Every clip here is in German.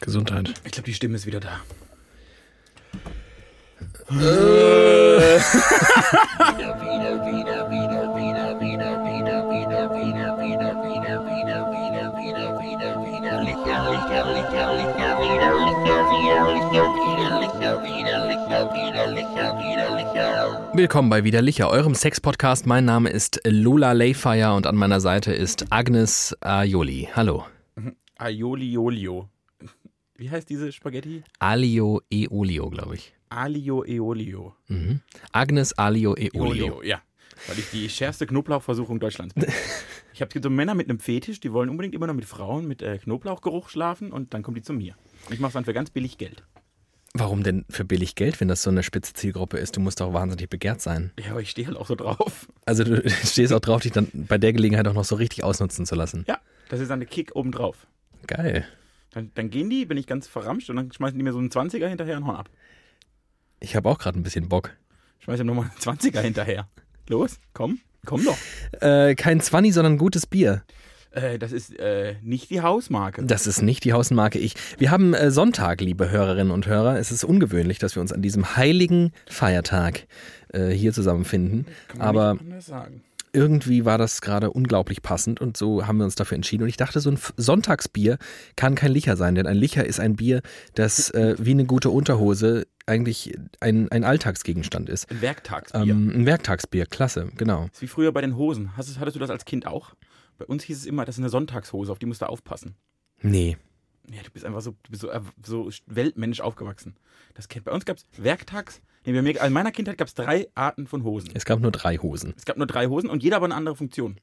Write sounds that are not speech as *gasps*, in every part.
Gesundheit. Ich glaube, die Stimme ist wieder da. Willkommen bei Widerlicher, eurem Sex-Podcast. Mein Name ist Lola Layfire und an meiner Seite ist Agnes Aioli. Hallo. Aioli Olio. Wie heißt diese Spaghetti? Alio e Olio, glaube ich. Alio Eolio. Mhm. Agnes Alio e Olio. Olio, ja. Weil ich die schärfste Knoblauchversuchung Deutschlands bin. *laughs* Ich habe so Männer mit einem Fetisch, die wollen unbedingt immer noch mit Frauen mit äh, Knoblauchgeruch schlafen und dann kommen die zu mir. Ich mache es dann für ganz billig Geld. Warum denn für billig Geld, wenn das so eine spitze Zielgruppe ist? Du musst doch wahnsinnig begehrt sein. Ja, aber ich stehe halt auch so drauf. Also du *laughs* stehst auch drauf, dich dann bei der Gelegenheit auch noch so richtig ausnutzen zu lassen. Ja, das ist dann der Kick obendrauf. Geil. Dann, dann gehen die, bin ich ganz verramscht und dann schmeißen die mir so einen 20er hinterher und hauen ab. Ich habe auch gerade ein bisschen Bock. Schmeiß ihm nochmal einen 20er hinterher. Los, komm, komm doch. Äh, kein Zwanni, sondern gutes Bier. Äh, das ist äh, nicht die Hausmarke. Das ist nicht die Hausmarke ich. Wir haben äh, Sonntag, liebe Hörerinnen und Hörer. Es ist ungewöhnlich, dass wir uns an diesem heiligen Feiertag äh, hier zusammenfinden. Kann man Aber nicht anders sagen. Irgendwie war das gerade unglaublich passend und so haben wir uns dafür entschieden. Und ich dachte, so ein Sonntagsbier kann kein Licher sein, denn ein Licher ist ein Bier, das äh, wie eine gute Unterhose eigentlich ein, ein Alltagsgegenstand ist. Ein Werktagsbier. Ähm, ein Werktagsbier, klasse, genau. ist wie früher bei den Hosen. Hast, hattest du das als Kind auch? Bei uns hieß es immer, das ist eine Sonntagshose, auf die musst du aufpassen. Nee. Ja, du bist einfach so, du bist so, äh, so weltmännisch aufgewachsen. Das kennt bei uns gab es Werktags. Nee, bei mir, in meiner Kindheit gab es drei Arten von Hosen. Es gab nur drei Hosen. Es gab nur drei Hosen und jeder aber eine andere Funktion.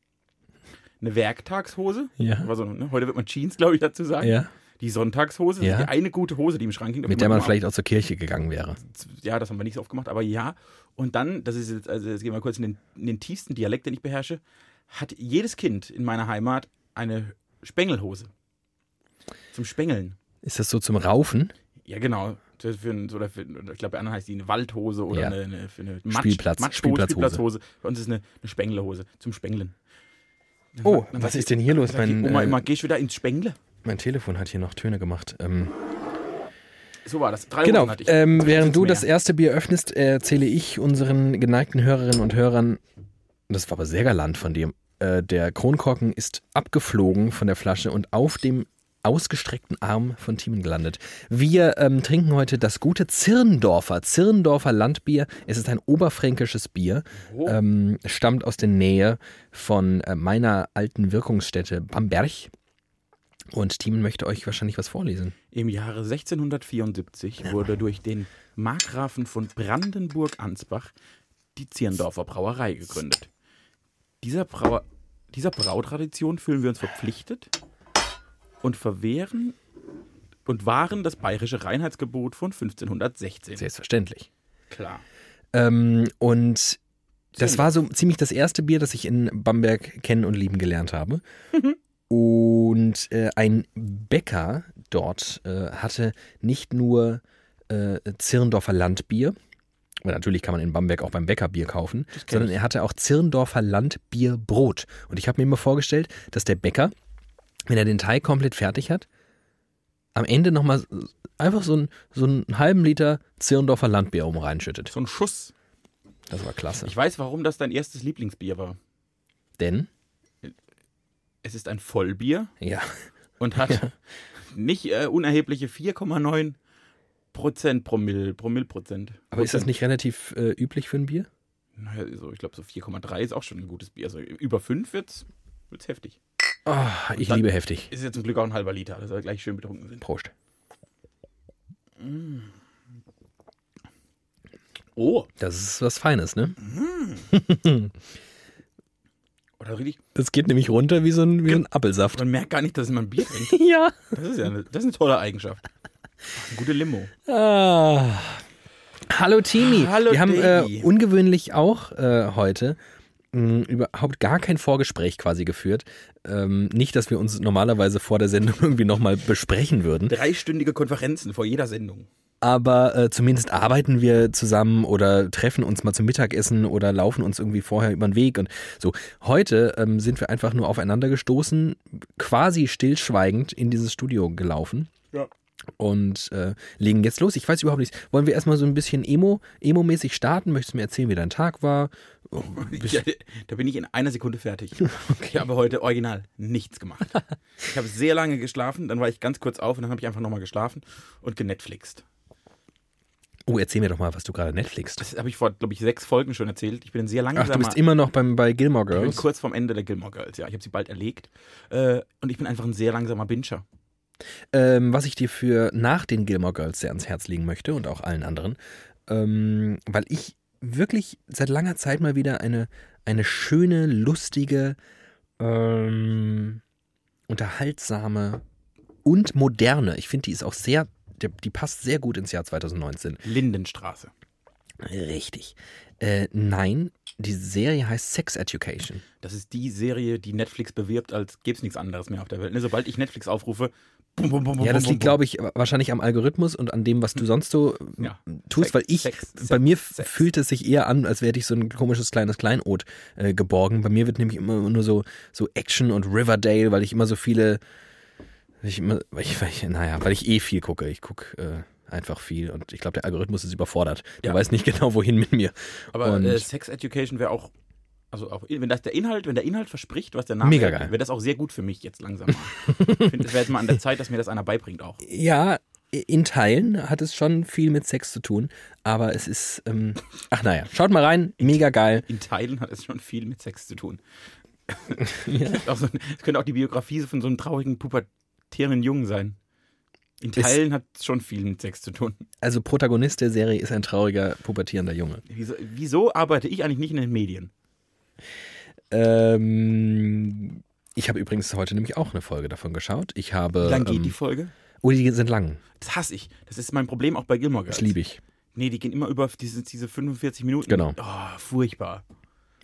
Eine Werktagshose. Ja. War so, ne? Heute wird man Jeans, glaube ich, dazu sagen. Ja. Die Sonntagshose, Ja. ist die eine gute Hose, die im Schrank die Mit der man vielleicht auch zur Kirche gegangen wäre. Ja, das haben wir nicht so oft gemacht, aber ja. Und dann, das ist jetzt, also jetzt gehen wir kurz in den, in den tiefsten Dialekt, den ich beherrsche, hat jedes Kind in meiner Heimat eine Spengelhose. Zum Spengeln. Ist das so zum Raufen? Ja, genau. Für ein, oder für, ich glaube, bei anderen heißt die eine Waldhose oder Ja. eine, eine, für eine Matsch, Spielplatz- Matschhose, Spielplatzhose. Spielplatzhose. Bei uns ist eine, eine Spengelhose zum Spengeln. Oh, dann was ist denn hier los? Mein, Oma äh, immer, gehst du wieder ins Spengle? Mein Telefon hat hier noch Töne gemacht. Ähm, So war das. Drei genau, ich. ähm, während du mehr. das erste Bier öffnest, erzähle ich unseren geneigten Hörerinnen und Hörern, das war aber sehr galant von dir, äh, der Kronkorken ist abgeflogen von der Flasche und auf dem ausgestreckten Arm von Thiemen gelandet. Wir ähm, trinken heute das gute Zirndorfer, Zirndorfer Landbier. Es ist ein oberfränkisches Bier, Oh. ähm, stammt aus der Nähe von äh, meiner alten Wirkungsstätte Bamberg. Und Thiemen möchte euch wahrscheinlich was vorlesen. Im Jahre 1674 wurde durch den Markgrafen von Brandenburg-Ansbach die Zierndorfer Brauerei gegründet. Dieser, Brauer, dieser Brautradition fühlen wir uns verpflichtet und verwehren und wahren das bayerische Reinheitsgebot von 1516. Selbstverständlich. Klar. Ähm, und das war so ziemlich das erste Bier, das ich in Bamberg kennen und lieben gelernt habe. Und äh, ein Bäcker dort äh, hatte nicht nur äh, Zirndorfer Landbier, weil natürlich kann man in Bamberg auch beim Bäcker Bier kaufen, sondern er hatte auch Zirndorfer Landbierbrot. Und ich habe mir immer vorgestellt, dass der Bäcker, wenn er den Teig komplett fertig hat, am Ende nochmal einfach so, ein, so einen halben Liter Zirndorfer Landbier oben reinschüttet. So ein Schuss. Das war klasse. Ich weiß, warum das dein erstes Lieblingsbier war. Denn, Es ist ein Vollbier ja, und hat nicht äh, unerhebliche 4,9 Prozent Promille, Promillprozent. aber ist das nicht relativ äh, üblich für ein Bier? Naja, so, ich glaube, so 4,3 ist auch schon ein gutes Bier. Also über 5 wird's, wird's heftig. Oh, ich liebe heftig. Ist ja zum Glück auch ein halber Liter, dass wir gleich schön betrunken sind. Prost. Oh, Das ist was Feines, ne? *laughs* oder richtig. Das geht nämlich runter wie so ein, wie ein Apfelsaft. Man merkt gar nicht, dass man Bier trinkt. *laughs* Ja. Das ist ja eine, das ist eine tolle Eigenschaft. Eine gute Limo. Ah. Hallo Timi. Hallo, Wir haben äh, ungewöhnlich auch äh, heute mh, überhaupt gar kein Vorgespräch quasi geführt. Ähm, nicht, dass wir uns normalerweise vor der Sendung *laughs* irgendwie nochmal besprechen würden. Dreistündige Konferenzen vor jeder Sendung. aber äh, zumindest arbeiten wir zusammen oder treffen uns mal zum Mittagessen oder laufen uns irgendwie vorher über den Weg und so. Heute ähm, sind wir einfach nur aufeinander gestoßen, quasi stillschweigend in dieses Studio gelaufen. Ja. Und äh, legen jetzt los. Ich weiß überhaupt nicht, wollen wir erstmal so ein bisschen Emo, Emo-mäßig starten? Möchtest du mir erzählen, wie dein Tag war? Oh, Ja, da bin ich in einer Sekunde fertig. *laughs* Ich habe heute original nichts gemacht. *laughs* Ich habe sehr lange geschlafen, dann war ich ganz kurz auf und dann habe ich einfach nochmal geschlafen und genetflixt. Oh, erzähl mir doch mal, was du gerade Netflix. Das habe ich vor, glaube ich, sechs Folgen schon erzählt. Ich bin sehr Ach, langsamer. du bist immer noch beim, bei Gilmore ich bin Girls. kurz vorm Ende der Gilmore Girls, ja. Ich habe sie bald erlegt. Äh, und ich bin einfach ein sehr langsamer Binscher. Ähm, was ich dir für nach den Gilmore Girls sehr ans Herz legen möchte und auch allen anderen, ähm, weil ich wirklich seit langer Zeit mal wieder eine, eine schöne, lustige, ähm, unterhaltsame und moderne, ich finde, die ist auch sehr, die, die passt sehr gut ins Jahr 2019. Lindenstraße. Richtig. Äh, nein, die Serie heißt Sex Education. Das ist die Serie, die Netflix bewirbt, als gäbe es nichts anderes mehr auf der Welt. Ne, sobald ich Netflix aufrufe, bum, bum, bum, Ja, das bum, liegt, glaube ich, wahrscheinlich am Algorithmus und an dem, was du sonst so Ja. tust, Sex, weil ich, Sex, bei mir Sex. fühlt es sich eher an, als wäre ich so ein komisches kleines Kleinod äh, geborgen. Bei mir wird nämlich immer nur so, so Action und Riverdale, weil ich immer so viele, weil ich immer, weil ich, weil ich, naja, weil ich eh viel gucke. Ich gucke äh, einfach viel und ich glaube, der Algorithmus ist überfordert. Der Ja. weiß nicht *laughs* genau, wohin mit mir. Aber und- äh, Sex Education wäre auch, also auch, wenn das der Inhalt, wenn der Inhalt verspricht, was der Name Mega wäre, geil. wäre das auch sehr gut für mich jetzt langsam ich finde, es wäre jetzt mal an der Zeit, dass mir das einer beibringt auch. Ja, in Teilen hat es schon viel mit Sex zu tun, aber es ist, ähm, ach naja, schaut mal rein, mega geil. In Teilen hat es schon viel mit Sex zu tun. *laughs* Ja. Auch so, es könnte auch die Biografie von so einem traurigen, pubertierenden Jungen sein. In Teilen hat es schon viel mit Sex zu tun. Also Protagonist der Serie ist ein trauriger, pubertierender Junge. Wieso, wieso arbeite ich eigentlich nicht in den Medien? Ähm, ich habe übrigens heute nämlich auch eine Folge davon geschaut. Ich habe. Wie lang geht ähm, die Folge? Oh, die sind lang. Das hasse ich. Das ist mein Problem auch bei Gilmore Girls. Das liebe ich. Nee, die gehen immer über diese, diese 45 Minuten. Genau. Oh, furchtbar.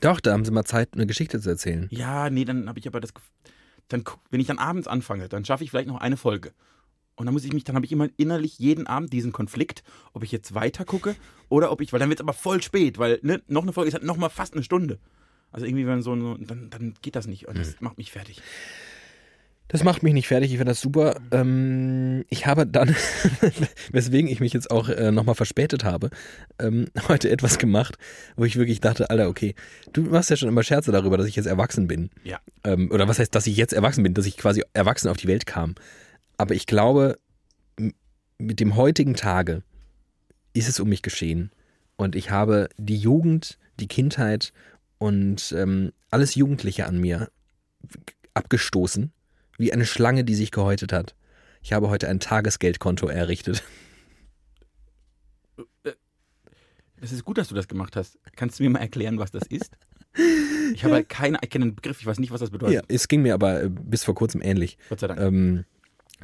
Doch, da haben sie mal Zeit, eine Geschichte zu erzählen. Ja, nee, dann habe ich aber das. Dann, wenn ich dann abends anfange, dann schaffe ich vielleicht noch eine Folge. Und dann muss ich mich, dann habe ich immer innerlich jeden Abend diesen Konflikt, ob ich jetzt weiter gucke oder ob ich, weil dann wird es aber voll spät, weil ne, noch eine Folge ist halt noch mal fast eine Stunde. Also irgendwie, wenn so, so dann, dann geht das nicht und Hm. das macht mich fertig. Das macht mich nicht fertig, ich finde das super. Ähm, ich habe dann, *laughs* weswegen ich mich jetzt auch äh, nochmal verspätet habe, ähm, heute etwas gemacht, wo ich wirklich dachte, Alter, okay, du machst ja schon immer Scherze darüber, dass ich jetzt erwachsen bin. Ja. Ähm, oder was heißt, dass ich jetzt erwachsen bin, dass ich quasi erwachsen auf die Welt kam. Aber ich glaube, mit dem heutigen Tage ist es um mich geschehen. Und ich habe die Jugend, die Kindheit und ähm, alles Jugendliche an mir abgestoßen, wie eine Schlange, die sich gehäutet hat. Ich habe heute ein Tagesgeldkonto errichtet. Es ist gut, dass du das gemacht hast. Kannst du mir mal erklären, was das ist? Ich *laughs* habe halt keine, ich kenne den Begriff, ich weiß nicht, was das bedeutet. Ja, es ging mir aber äh, bis vor kurzem ähnlich. Gott sei Dank. Ähm,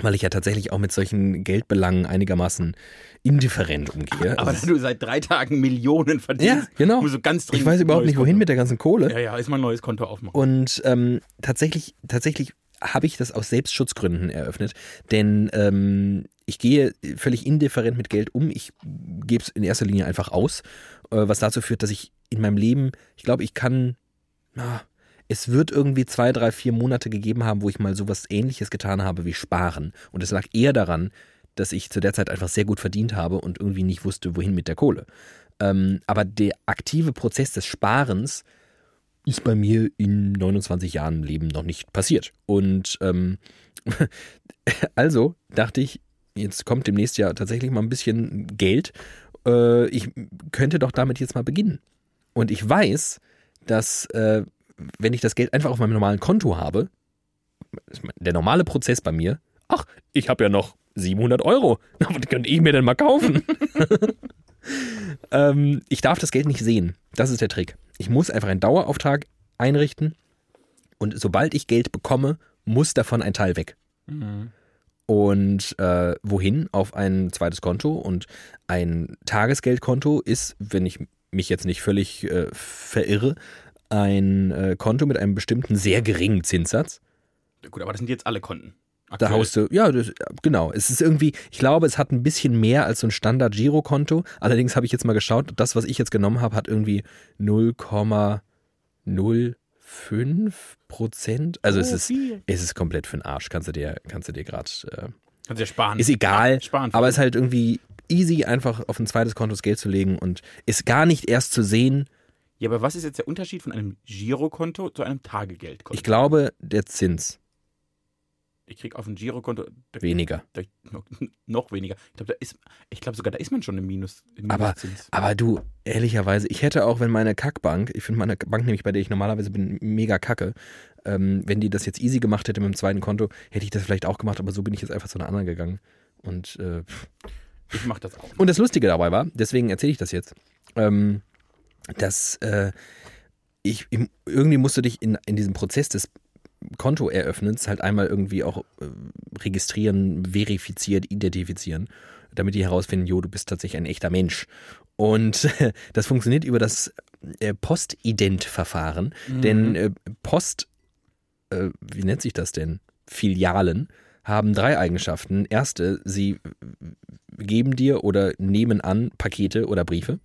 weil ich ja tatsächlich auch mit solchen Geldbelangen einigermaßen indifferent umgehe. aber Also da du seit drei Tagen Millionen verdienst, ja, genau. du ganz Ich weiß überhaupt nicht, wohin Konto. mit der ganzen Kohle. Ja, ja, ist mal ein neues Konto aufmachen. Und ähm, tatsächlich, tatsächlich habe ich das aus Selbstschutzgründen eröffnet, denn ähm, ich gehe völlig indifferent mit Geld um. Ich gebe es in erster Linie einfach aus, äh, was dazu führt, dass ich in meinem Leben, ich glaube, ich kann, na, es wird irgendwie zwei, drei, vier Monate gegeben haben, wo ich mal sowas ähnliches getan habe wie sparen. Und es lag eher daran, dass ich zu der Zeit einfach sehr gut verdient habe und irgendwie nicht wusste, wohin mit der Kohle. Ähm, aber der aktive Prozess des Sparens ist bei mir in 29 Jahren Leben noch nicht passiert. Und ähm, *laughs* also dachte ich, jetzt kommt demnächst ja tatsächlich mal ein bisschen Geld. Äh, ich könnte doch damit jetzt mal beginnen. Und ich weiß, dass äh, wenn ich das Geld einfach auf meinem normalen Konto habe, der normale Prozess bei mir, ach, ich habe ja noch 700 Euro, *laughs* was könnte ich mir denn mal kaufen? *laughs* ähm, ich darf das Geld nicht sehen. Das ist der Trick. Ich muss einfach einen Dauerauftrag einrichten und sobald ich Geld bekomme, muss davon ein Teil weg. Mhm. Und äh, wohin? Auf ein zweites Konto. Und ein Tagesgeldkonto ist, wenn ich mich jetzt nicht völlig äh, verirre, ein äh, Konto mit einem bestimmten sehr geringen Zinssatz. Gut, aber das sind jetzt alle Konten. Da Aktuell. haust du, ja, das, genau. Es ist irgendwie, ich glaube, es hat ein bisschen mehr als so ein Standard-Girokonto. Allerdings habe ich jetzt mal geschaut, das, was ich jetzt genommen habe, hat irgendwie 0,05 Prozent. Also es Oh, ist, viel. es ist komplett für den Arsch. Kannst du dir, kannst du dir gerade äh, Kannst ja sparen. Ist egal, Sparen. aber ist halt irgendwie easy, einfach auf ein zweites Konto das Geld zu legen und ist gar nicht erst zu sehen. Ja, aber was ist jetzt der Unterschied von einem Girokonto zu einem Tagegeldkonto? Ich glaube, der Zins ich krieg auf ein Girokonto da, weniger. da, noch, *laughs* weniger. Ich glaube, glaube sogar, da ist man schon im Minus. Im Aber- Minuszins. Aber du, ehrlicherweise, ich hätte auch, wenn meine Kackbank, ich finde meine Bank nämlich, bei der ich normalerweise bin, mega kacke, ähm, wenn die das jetzt easy gemacht hätte mit dem zweiten Konto, hätte ich das vielleicht auch gemacht, aber so bin ich jetzt einfach zu einer anderen gegangen. Und, äh, ich mache das auch. und das Lustige dabei war, deswegen erzähle ich das jetzt, ähm, dass äh, ich im- irgendwie musst du dich in, in diesem Prozess des Kontoeröffnens halt einmal irgendwie auch äh, registrieren, verifiziert, identifizieren, damit die herausfinden, jo, du bist tatsächlich ein echter Mensch. Und *laughs* das funktioniert über das äh, Postident-Verfahren, denn äh, Post, äh, wie nennt sich das denn? Filialen haben drei Eigenschaften. Erste, sie geben dir oder nehmen an Pakete oder Briefe.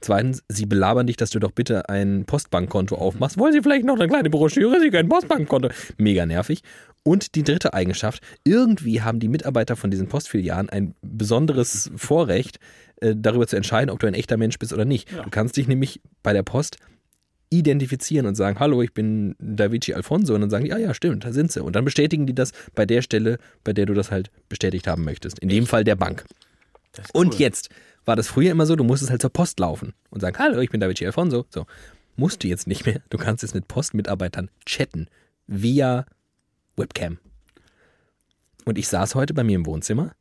Zweitens, sie belabern dich, dass du doch bitte ein Postbankkonto aufmachst. Wollen sie vielleicht noch eine kleine Broschüre? Sie können ein Postbankkonto. Mega nervig. Und die dritte Eigenschaft, irgendwie haben die Mitarbeiter von diesen Postfilialen ein besonderes Vorrecht, äh, darüber zu entscheiden, ob du ein echter Mensch bist oder nicht. Ja. Du kannst dich nämlich bei der Post identifizieren und sagen, hallo, ich bin Davici Alfonso und dann sagen die, ah ja, stimmt, da sind sie. Und dann bestätigen die das bei der Stelle, bei der du das halt bestätigt haben möchtest. In dem Fall der Bank. Und cool. jetzt war das früher immer so, du musstest halt zur Post laufen und sagen, hallo, ich bin Davici Alfonso. So, musst du jetzt nicht mehr. Du kannst jetzt mit Postmitarbeitern chatten via Webcam. Und ich saß heute bei mir im Wohnzimmer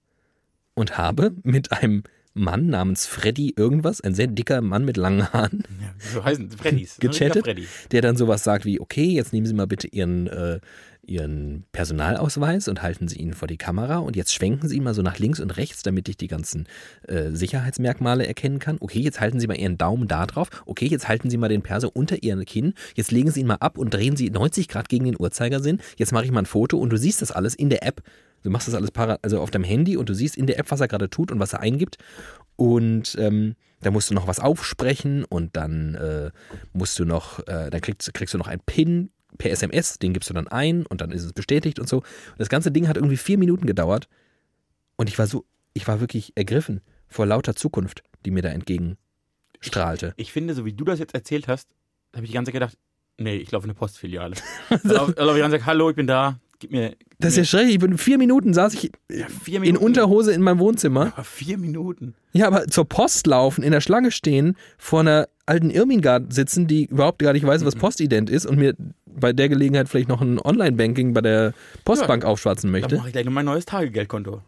und habe mit einem Mann namens Freddy irgendwas, ein sehr dicker Mann mit langen Haaren, Ja, so heißen Freddys. Gechattet? Freddy. der dann sowas sagt wie, okay, jetzt nehmen Sie mal bitte Ihren, äh, Ihren Personalausweis und halten Sie ihn vor die Kamera und jetzt schwenken Sie ihn mal so nach links und rechts, damit ich die ganzen äh, Sicherheitsmerkmale erkennen kann. Okay, jetzt halten Sie mal Ihren Daumen da drauf. Okay, jetzt halten Sie mal den Perso unter Ihren Kinn. Jetzt legen Sie ihn mal ab und drehen Sie 90 Grad gegen den Uhrzeigersinn. Jetzt mache ich mal ein Foto und du siehst das alles in der App. Du machst das alles para also auf deinem Handy und du siehst in der App, was er gerade tut und was er eingibt. Und ähm, da musst du noch was aufsprechen und dann äh, musst du noch, äh, dann kriegst, kriegst du noch einen PIN per SMS, den gibst du dann ein und dann ist es bestätigt und so. Und das ganze Ding hat irgendwie vier Minuten gedauert und ich war so, ich war wirklich ergriffen vor lauter Zukunft, die mir da entgegenstrahlte. Ich finde, so wie du das jetzt erzählt hast, habe ich die ganze Zeit gedacht, nee, ich laufe in eine Postfiliale. da laufe ich an und sage, hallo, ich bin da, gib mir, gib Das ist ja schrecklich. Ich bin vier Minuten saß ich ja, vier in Minuten. Unterhose in meinem Wohnzimmer. Aber vier Minuten. Ja, aber zur Post laufen, in der Schlange stehen, vor einer alten Irmingard sitzen, die überhaupt gar nicht weiß, was Postident ist und mir bei der Gelegenheit vielleicht noch ein Online-Banking bei der Postbank aufschwatzen Dann möchte. mache ich gleich noch mein neues Tagegeldkonto.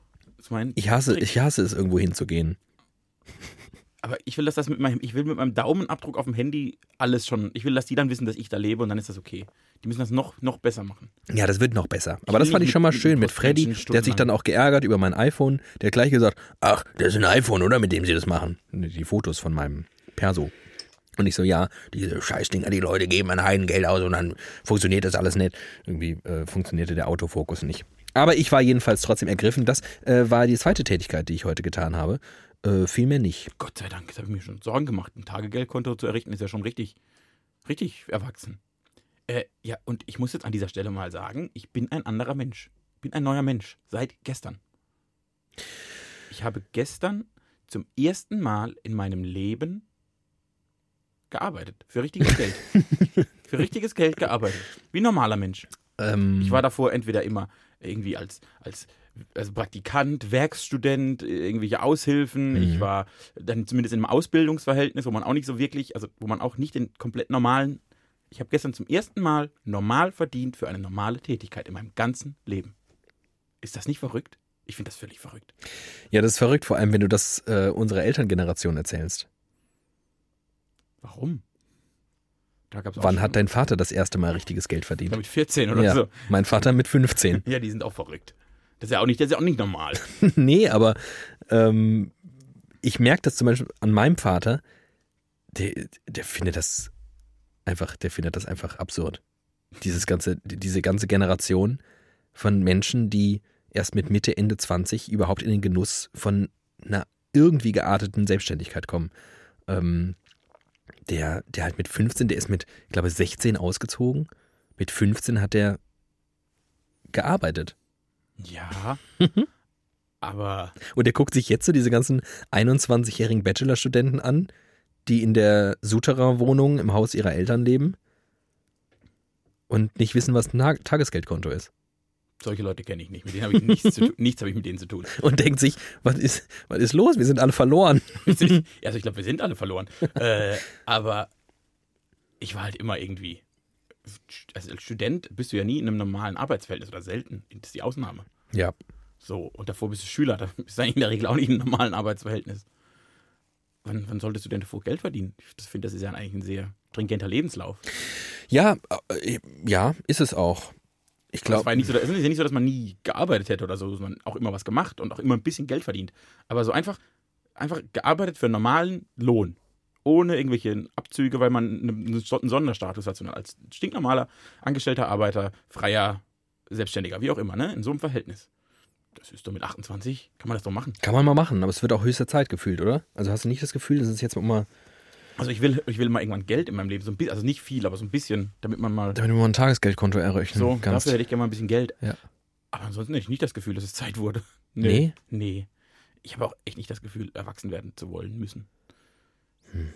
Ich hasse, Trick. ich hasse es, irgendwo hinzugehen. Aber ich will, dass das mit meinem, ich will mit meinem Daumenabdruck auf dem Handy alles schon. Ich will, dass die dann wissen, dass ich da lebe und dann ist das okay. Die müssen das noch, noch besser machen. Ja, das wird noch besser. Aber das fand ich schon mal schön mit Freddy. Der hat sich dann auch geärgert über mein iPhone. Der hat gleich gesagt, ach, das ist ein iPhone, oder? Mit dem sie das machen. Die Fotos von meinem Perso. Und ich so, ja, diese Scheißdinger, die Leute geben ein Heidengeld aus und dann funktioniert das alles nicht. Irgendwie äh, funktionierte der Autofokus nicht. Aber ich war jedenfalls trotzdem ergriffen. Das äh, war die zweite Tätigkeit, die ich heute getan habe. Äh, vielmehr nicht. Gott sei Dank, das habe ich mir schon Sorgen gemacht. Ein Tagegeldkonto zu errichten, ist ja schon richtig, richtig erwachsen. Äh, ja, und ich muss jetzt an dieser Stelle mal sagen, ich bin ein anderer Mensch. Ich bin ein neuer Mensch. Seit gestern. Ich habe gestern zum ersten Mal in meinem Leben gearbeitet. Für richtiges Geld. *laughs* Für richtiges Geld gearbeitet. Wie ein normaler Mensch. Ähm, Ich war davor entweder immer irgendwie als, als also Praktikant, Werkstudent, irgendwelche Aushilfen. Mhm. Ich war dann zumindest in einem Ausbildungsverhältnis, wo man auch nicht so wirklich, also wo man auch nicht den komplett normalen. Ich habe gestern zum ersten Mal normal verdient für eine normale Tätigkeit in meinem ganzen Leben. Ist das nicht verrückt? Ich finde das völlig verrückt. ja, das ist verrückt, vor allem wenn du das äh, unserer Elterngeneration erzählst. Warum? Da gab's auch Wann hat dein Vater das erste Mal richtiges Geld verdient? mit 14 oder ja, so. mein Vater mit 15. *laughs* Ja, die sind auch verrückt. Das ist ja auch nicht, das ist ja auch nicht normal. *laughs* nee, aber ähm, ich merke das zum Beispiel an meinem Vater, der, der findet das einfach, der findet das einfach absurd. Dieses ganze, diese ganze Generation von Menschen, die erst mit Mitte, Ende 20 überhaupt in den Genuss von einer irgendwie gearteten Selbstständigkeit kommen. Ähm, der, der halt mit 15, der ist mit, ich glaube, 16 ausgezogen. Mit 15 hat er gearbeitet. Ja. Aber Und er guckt sich jetzt so diese ganzen 21-jährigen Bachelorstudenten an, die in der Souterrain-Wohnung im Haus ihrer Eltern leben und nicht wissen, was ein Tag- Tagesgeldkonto ist. solche Leute kenne ich nicht. Mit denen habe ich nichts zu tun. *laughs* Nichts habe ich mit denen zu tun. Und denkt sich, was ist, was ist los? Wir sind alle verloren. *laughs* *laughs* Also ich glaube, wir sind alle verloren. äh, aber ich war halt immer irgendwie. Also als Student bist du ja nie in einem normalen Arbeitsverhältnis oder selten. Das ist die Ausnahme. Ja. So, und davor bist du Schüler, da bist du eigentlich in der Regel auch nicht in einem normalen Arbeitsverhältnis. Wann, wann solltest du denn davor Geld verdienen? Ich finde, das ist ja eigentlich ein sehr stringenter Lebenslauf. Ja, äh, ja, ist es auch. Ich glaube, ja nicht so, es ist ja nicht so, dass man nie gearbeitet hätte oder so, sondern auch immer was gemacht und auch immer ein bisschen Geld verdient. Aber so einfach, einfach gearbeitet für einen normalen Lohn. Ohne irgendwelche Abzüge, weil man eine- einen Sonderstatus hat, sondern als stinknormaler Angestellter, Arbeiter, Freier, Selbstständiger, wie auch immer, ne? In so einem Verhältnis. Das ist doch mit 28, kann man das doch machen. kann man mal machen, aber es wird auch höchste Zeit gefühlt, oder? Also hast du nicht das Gefühl, das ist jetzt mal, Also ich will, ich will mal irgendwann Geld in meinem Leben, so ein bisschen, also nicht viel, aber so ein bisschen, damit man mal damit du mal ein Tagesgeldkonto errechnen so, kannst. dafür hätte ich gerne mal ein bisschen Geld. Ja. Aber ansonsten hätte ich nicht das Gefühl, dass es Zeit wurde. Nee? Nee. Ich habe auch echt nicht das Gefühl, erwachsen werden zu wollen müssen. Hm.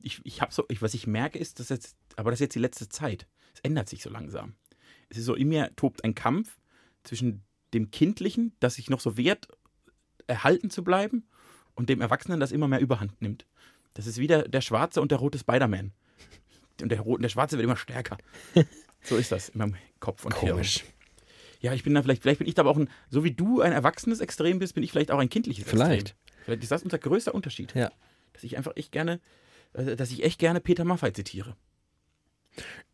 Ich, ich habe so, ich, was ich merke, ist, dass jetzt, aber das ist jetzt die letzte Zeit. Es ändert sich so langsam. Es ist so, in mir tobt ein Kampf zwischen dem Kindlichen, das sich noch so wehrt, erhalten zu bleiben, und dem Erwachsenen, das immer mehr Überhand nimmt. Das ist wieder der schwarze und der rote Spider-Man. Und der, rote, der schwarze wird immer stärker. *laughs* So ist das in meinem Kopf und Hirn. Komisch. Ja, ich bin da vielleicht, vielleicht bin ich da aber auch ein, so wie du ein erwachsenes Extrem bist, bin ich vielleicht auch ein kindliches Vielleicht. Extrem. Vielleicht ist das unser größter Unterschied. Ja. Dass ich einfach echt gerne, äh, dass ich echt gerne Peter Maffay zitiere.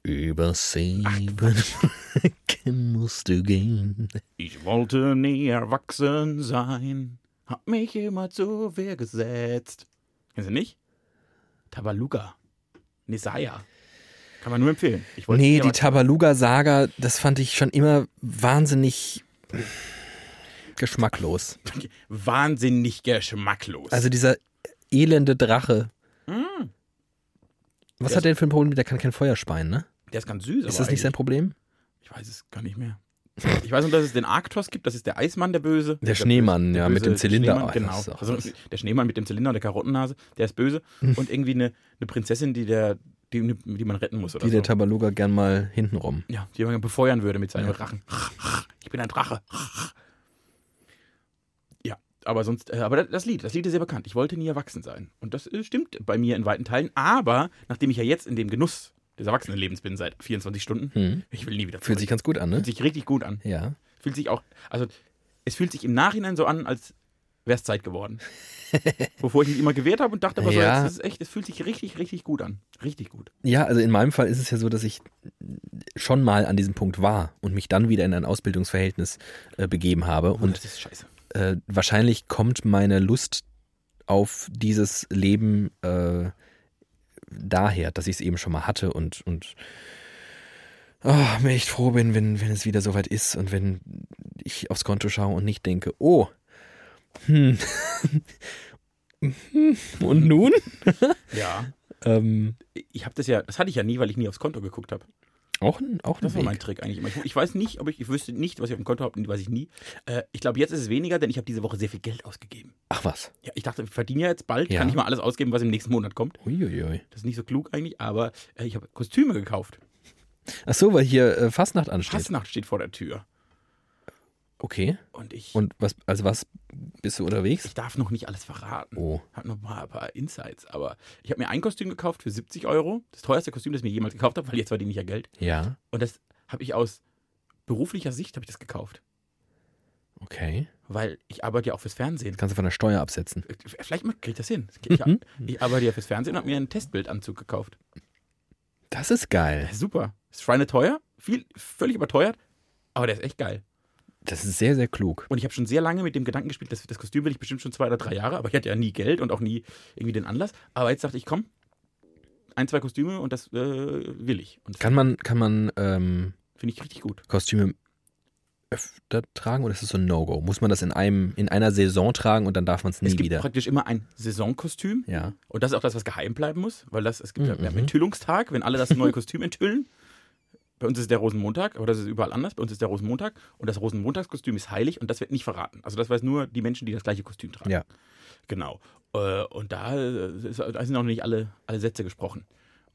Über sieben Ecken musst du gehen. Ich wollte nie erwachsen sein, hab mich immer zur Wehr gesetzt. Kennst du nicht? Tabaluga. Nesaya. Kann man nur empfehlen. Ich Nee, die Tabaluga-Saga, das fand ich schon immer wahnsinnig geschmacklos. *laughs* Wahnsinnig geschmacklos. Also dieser elende Drache. Mm. Was Der hat der denn für ein Problem? Der kann kein Feuer speien, ne? der ist ganz süß. Ist das nicht sein Problem? Ich weiß es gar nicht mehr. Ich weiß nur, dass es den Arktos gibt, das ist der Eismann, der Böse. Der Schneemann, böse- ja, mit dem Zylinder. Oh, genau. Also, der Schneemann mit dem Zylinder und der Karottennase, der ist böse. Und irgendwie eine, eine Prinzessin, die, der, die, die man retten muss oder Die so. der Tabaluga gern mal hintenrum. ja, die man befeuern würde mit seinem Ja. Rachen. Ich bin ein Drache. Aber sonst, äh, aber das Lied, das Lied ist sehr bekannt. Ich wollte nie erwachsen sein. Und das äh, stimmt bei mir in weiten Teilen. Aber nachdem ich ja jetzt in dem Genuss des Erwachsenenlebens bin seit 24 Stunden, Hm. ich will nie wieder zurück. Fühlt sich ganz gut an, ne? Fühlt sich richtig gut an. Ja. Fühlt sich auch, also es fühlt sich im Nachhinein so an, als wäre es Zeit geworden. *laughs* Wovor ich mich immer gewehrt habe und dachte aber so, Ja. jetzt ist es echt, es fühlt sich richtig, richtig gut an. Richtig gut. Ja, also in meinem Fall ist es ja so, dass ich schon mal an diesem Punkt war und mich dann wieder in ein Ausbildungsverhältnis äh, begeben habe. Und Und das ist scheiße. Äh, wahrscheinlich kommt meine Lust auf dieses Leben äh, daher, dass ich es eben schon mal hatte und, und oh, mir echt froh bin, wenn, wenn es wieder soweit ist und wenn ich aufs Konto schaue und nicht denke, oh, hm, hm, *laughs* und nun? Ja. *laughs* Ähm, Ich habe das ja, das hatte ich ja nie, weil ich nie aufs Konto geguckt habe. Auch ein, auch ein Das war Weg. mein Trick eigentlich immer. Ich, ich weiß nicht, ob ich, ich wüsste nicht, was ich auf dem Konto habe, weiß ich nie. Äh, ich glaube, jetzt ist es weniger, denn ich habe diese Woche sehr viel Geld ausgegeben. Ach was. Ja, ich dachte, ich verdiene ja jetzt bald, Ja. kann ich mal alles ausgeben, was im nächsten Monat kommt. Uiuiui. Das ist nicht so klug eigentlich, aber äh, ich habe Kostüme gekauft. Ach so, weil hier äh, Fastnacht ansteht. Fastnacht steht vor der Tür. Okay. Und ich, Und was, also was bist du unterwegs? ich darf noch nicht alles verraten. Oh. Hat noch mal ein paar Insights, aber ich habe mir ein Kostüm gekauft für 70 Euro. Das teuerste Kostüm, das ich mir jemals gekauft habe, weil jetzt verdiene ich ja Geld. Ja. Und das habe ich aus beruflicher Sicht habe ich das gekauft, Okay. weil ich arbeite ja auch fürs Fernsehen. Das kannst du von der Steuer absetzen. Vielleicht kriege ich das hin. Ich, Mhm. ich arbeite ja fürs Fernsehen und habe mir einen Testbildanzug gekauft. Das ist geil. Super. Ist schweineteuer, viel, völlig überteuert, aber der ist echt geil. Das ist sehr, sehr klug. Und ich habe schon sehr lange mit dem Gedanken gespielt, das, das Kostüm will ich bestimmt schon zwei oder drei Jahre, aber ich hatte ja nie Geld und auch nie irgendwie den Anlass. Aber jetzt dachte ich, komm, ein, zwei Kostüme und das äh, will ich. Und Kann man, kann man ähm, finde ich richtig gut. Kostüme öfter tragen oder ist das so ein No-Go? Muss man das in einem, in einer Saison tragen und dann darf man es nie es gibt wieder? praktisch immer ein Saisonkostüm. Ja. Und das ist auch das, was geheim bleiben muss, weil das, es gibt ja, wir haben Mhm. Enthüllungstag, wenn alle das neue Kostüm enthüllen. Bei uns ist der Rosenmontag, aber das ist überall anders. Bei uns ist der Rosenmontag und das Rosenmontagskostüm ist heilig und das wird nicht verraten. Also das weiß nur die Menschen, die das gleiche Kostüm tragen. Ja. Genau. Äh, Und da, äh, ist- da sind noch nicht alle, alle Sätze gesprochen.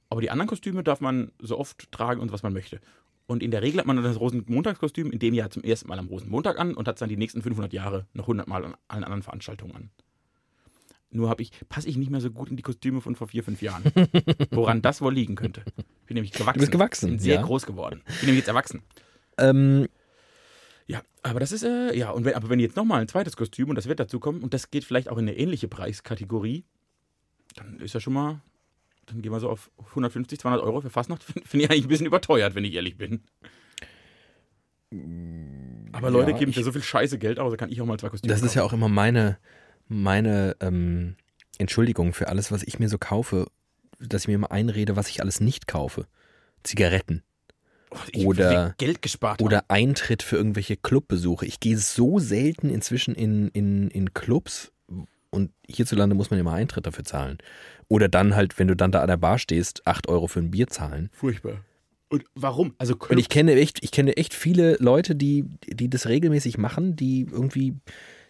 Aber die anderen Kostüme darf man so oft tragen und was man möchte. Und in der Regel hat man dann das Rosenmontagskostüm in dem Jahr zum ersten Mal am Rosenmontag an und hat es dann die nächsten 500 Jahre noch 100 Mal an allen anderen Veranstaltungen an. Nur habe ich, passe ich nicht mehr so gut in die Kostüme von vor vier, fünf Jahren. *laughs* Woran das wohl liegen könnte. Ich bin nämlich gewachsen. Du bist gewachsen, Bin sehr ja. groß geworden. Ich bin nämlich jetzt erwachsen. Ähm, Ja, aber das ist, äh, ja, und wenn, aber wenn jetzt nochmal ein zweites Kostüm und das wird dazu kommen und das geht vielleicht auch in eine ähnliche Preiskategorie, dann ist ja schon mal, dann gehen wir so auf 150, 200 Euro für Fastnacht. *laughs* Finde find ich eigentlich ein bisschen überteuert, wenn ich ehrlich bin. Aber Leute Ja, geben ich- für so viel Scheiße Geld aus, da kann ich auch mal zwei Kostüme das ist ja kaufen. auch immer meine, meine ähm, Entschuldigung für alles, was ich mir so kaufe, dass ich mir immer einrede, was ich alles nicht kaufe. Zigaretten Oh, oder- Geld gespart haben. oder Eintritt für irgendwelche Clubbesuche. Ich gehe so selten inzwischen in, in, in Clubs und hierzulande muss man immer Eintritt dafür zahlen. Oder dann halt, wenn du dann da an der Bar stehst, 8 Euro für ein Bier zahlen. Furchtbar. Und warum? Also Und ich kenne echt, ich kenne echt viele Leute, die, die das regelmäßig machen, die irgendwie,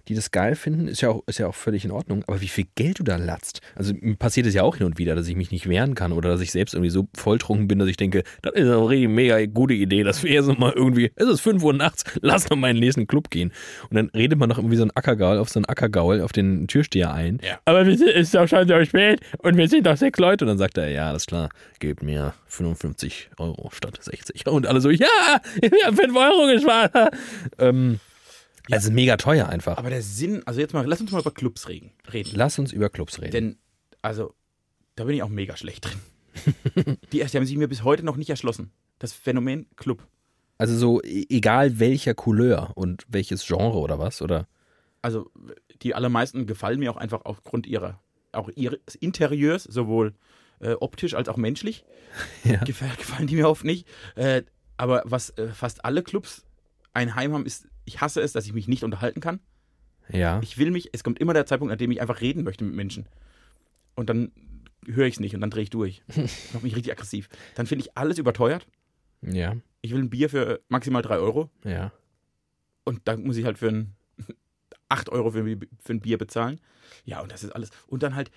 die das geil finden, ist ja auch, ist ja auch völlig in Ordnung. Aber wie viel Geld du da latzt. Also mir passiert es ja auch hin und wieder, dass ich mich nicht wehren kann oder dass ich selbst irgendwie so volltrunken bin, dass ich denke, das ist eine richtig mega gute Idee, dass wir jetzt mal irgendwie, es ist 5 Uhr nachts, *laughs* lass noch mal in den nächsten Club gehen. Und dann redet man noch irgendwie so ein Ackergaul auf so einen Ackergaul auf den Türsteher ein. Ja. Aber es ist doch schon so spät und wir sind doch sechs Leute. Und dann sagt er, ja, alles klar, gebt mir 55 Euro statt 60. Und alle so, ja, *laughs* wir haben 5 Euro gespart. *laughs* ähm, Also mega teuer einfach. aber der Sinn, also jetzt mal, lass uns mal über Clubs reden. reden. Lass uns über Clubs reden. Denn, also, da bin ich auch mega schlecht drin. *laughs* die, die haben sich mir bis heute noch nicht erschlossen. Das Phänomen Club. Also so e- egal welcher Couleur und welches Genre oder was, oder? Also, die allermeisten gefallen mir auch einfach aufgrund ihrer, auch ihres Interieurs, sowohl äh, optisch als auch menschlich. *laughs* Ja. Gefallen, gefallen die mir oft nicht. Äh, aber was äh, fast alle Clubs ein Heim haben, ist, ich hasse es, dass ich mich nicht unterhalten kann. Ja. Ich will mich, es kommt immer der Zeitpunkt, an dem ich einfach reden möchte mit Menschen. Und dann höre ich es nicht und dann drehe ich durch. *laughs* Macht mich richtig aggressiv. Dann finde ich alles überteuert. Ja. Ich will ein Bier für maximal 3 Euro Ja. und dann muss ich halt für ein *laughs* 8 Euro für, für ein Bier bezahlen. Ja, und das ist alles. Und dann halt,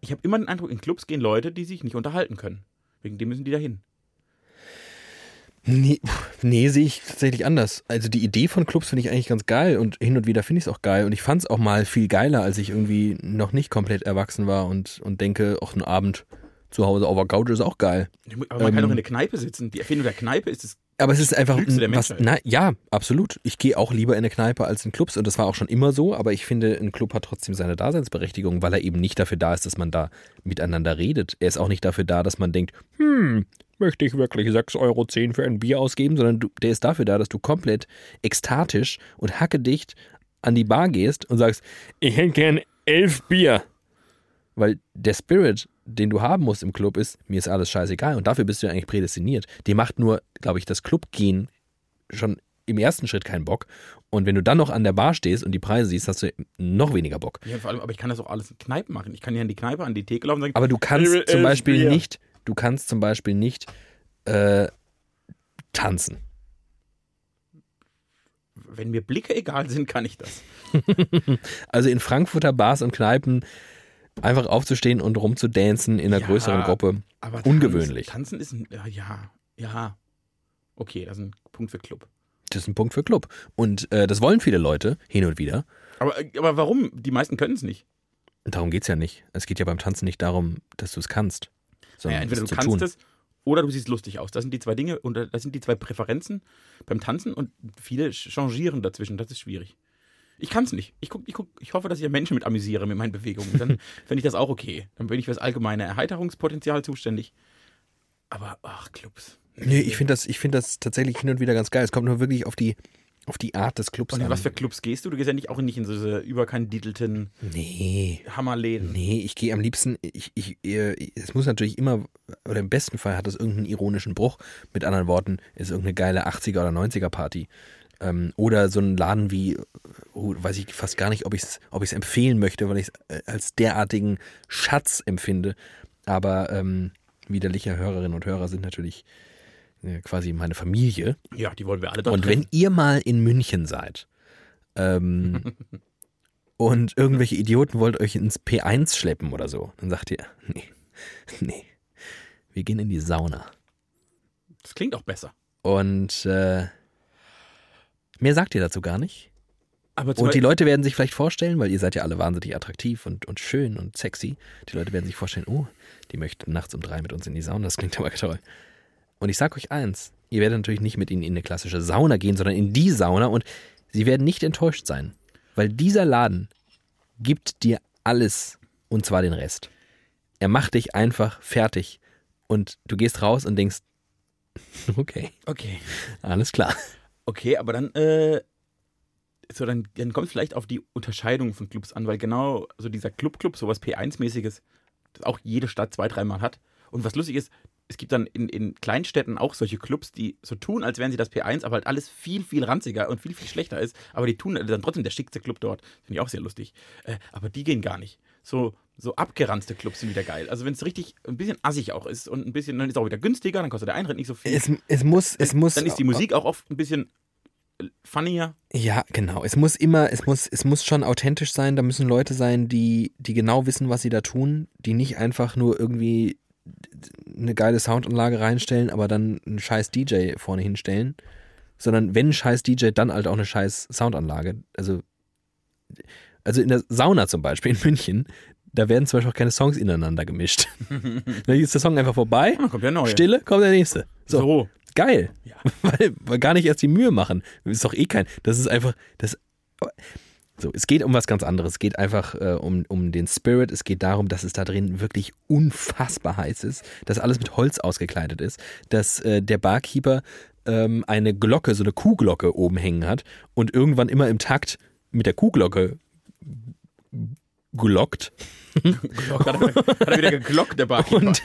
ich habe immer den Eindruck, in Clubs gehen Leute, die sich nicht unterhalten können. Wegen dem müssen die dahin. Nee, nee sehe ich tatsächlich anders. Also die Idee von Clubs finde ich eigentlich ganz geil und hin und wieder finde ich es auch geil. Und ich fand es auch mal viel geiler, als ich irgendwie noch nicht komplett erwachsen war und, und denke, auch ein Abend zu Hause auf der Couch ist auch geil. Aber man Ähm, kann doch in der Kneipe sitzen. Die Erfindung der Kneipe ist es. Aber es ist einfach was, na, ja, absolut. Ich gehe auch lieber in eine Kneipe als in Clubs und das war auch schon immer so, aber ich finde, ein Club hat trotzdem seine Daseinsberechtigung, weil er eben nicht dafür da ist, dass man da miteinander redet. Er ist auch nicht dafür da, dass man denkt, hm, möchte ich wirklich 6,10 Euro für ein Bier ausgeben, sondern du, der ist dafür da, dass du komplett ekstatisch und hackedicht an die Bar gehst und sagst, ich hätte gern elf Bier. Weil der Spirit, den du haben musst im Club, ist, mir ist alles scheißegal. Und dafür bist du ja eigentlich prädestiniert. Dir macht nur, glaube ich, das Clubgehen schon im ersten Schritt keinen Bock. Und wenn du dann noch an der Bar stehst und die Preise siehst, hast du noch weniger Bock. Ja, vor allem, aber ich kann das auch alles in Kneipen machen. Ich kann ja in die Kneipe, an die Theke laufen und sagen, Aber du kannst zum Beispiel Bier. nicht, du kannst zum Beispiel nicht äh, tanzen. wenn mir Blicke egal sind, kann ich das. *laughs* Also in Frankfurter Bars und Kneipen einfach aufzustehen und rumzudancen in einer Ja, größeren Gruppe. Aber Ungewöhnlich. Tanzen, tanzen ist ein, ja, ja, ja. Okay, das ist ein Punkt für Club. Das ist ein Punkt für Club. Und äh, das wollen viele Leute hin und wieder. Aber, aber warum? Die meisten können es nicht. Darum geht es ja nicht. Es geht ja beim Tanzen nicht darum, dass du es kannst, sondern Naja, entweder du kannst tun. es oder du siehst lustig aus. Das sind die zwei Dinge und das sind die zwei Präferenzen beim Tanzen und viele changieren dazwischen. Das ist schwierig. Ich kann es nicht. Ich, guck, ich, guck, ich hoffe, dass ich ja Menschen mit amüsiere mit meinen Bewegungen. Dann *laughs* fände ich das auch okay. Dann bin ich für das allgemeine Erheiterungspotenzial zuständig. Aber, ach, Clubs. Nee, ich finde das, ich find das tatsächlich hin und wieder ganz geil. Es kommt nur wirklich auf die, auf die Art des Clubs Und in an. was für Clubs gehst du? Du gehst ja nicht auch nicht in so diese überkandidelten nee. Hammerläden. Nee, ich gehe am liebsten, ich, ich, äh, es muss natürlich immer, oder im besten Fall hat es irgendeinen ironischen Bruch. Mit anderen Worten, ist irgendeine geile 80er oder 90er Party. Ähm, oder so ein Laden wie, oh, weiß ich fast gar nicht, ob ich es ob ich's empfehlen möchte, weil ich es als derartigen Schatz empfinde. Aber ähm, widerliche Hörerinnen und Hörer sind natürlich äh, quasi meine Familie. Ja, die wollen wir alle dort Und wenn ihr mal in München seid ähm, *laughs* und irgendwelche Idioten wollt euch ins P1 schleppen oder so, dann sagt ihr, nee, *laughs* nee, wir gehen in die Sauna. Das klingt auch besser. Und äh, mehr sagt ihr dazu gar nicht. Und die Leute werden sich vielleicht vorstellen, weil ihr seid ja alle wahnsinnig attraktiv und, und schön und sexy. Die Leute werden sich vorstellen, oh, die möchten nachts um drei mit uns in die Sauna. Das klingt aber toll. Und ich sag euch eins, ihr werdet natürlich nicht mit ihnen in eine klassische Sauna gehen, sondern in die Sauna und sie werden nicht enttäuscht sein. Weil dieser Laden gibt dir alles und zwar den Rest. Er macht dich einfach fertig und du gehst raus und denkst, *laughs* okay, Okay. alles klar. Okay, aber dann, äh, so, dann, dann kommt es vielleicht auf die Unterscheidung von Clubs an, weil genau so dieser Club-Club, sowas P1-mäßiges, das auch jede Stadt zwei, dreimal hat. Und was lustig ist, es gibt dann in, in Kleinstädten auch solche Clubs, die so tun, als wären sie das P1, aber halt alles viel, viel ranziger und viel, viel schlechter ist. Aber die tun dann trotzdem der schickste Club dort. Finde ich auch sehr lustig. Äh, aber die gehen gar nicht. So, so abgeranzte Clubs sind wieder geil. Also wenn es richtig ein bisschen assig auch ist und ein bisschen, dann ist es auch wieder günstiger, dann kostet der Eintritt nicht so viel. Es, es muss, es muss. dann ist die Musik auch oft ein bisschen funnier. Ja, genau. Es muss immer, es muss, es muss schon authentisch sein. Da müssen Leute sein, die, die genau wissen, was sie da tun, die nicht einfach nur irgendwie eine geile Soundanlage reinstellen, aber dann einen scheiß DJ vorne hinstellen, sondern wenn ein scheiß DJ, dann halt auch eine scheiß Soundanlage. Also, also in der Sauna zum Beispiel in München, da werden zum Beispiel auch keine Songs ineinander gemischt. *laughs* Dann ist der Song einfach vorbei, Ah, kommt der neue. Stille, kommt der nächste. So, So. geil. Ja. *laughs* Weil, weil gar nicht erst die Mühe machen. Das ist doch eh kein. Das ist einfach. Das, so, es geht um was ganz anderes. Es geht einfach äh, um, um den Spirit. Es geht darum, dass es da drin wirklich unfassbar heiß ist, dass alles mit Holz ausgekleidet ist, dass äh, der Barkeeper ähm, eine Glocke, so eine Kuhglocke oben hängen hat und irgendwann immer im Takt mit der Kuhglocke glockt. Er, hat er wieder geglockt, der *laughs* Barkeeper. Und,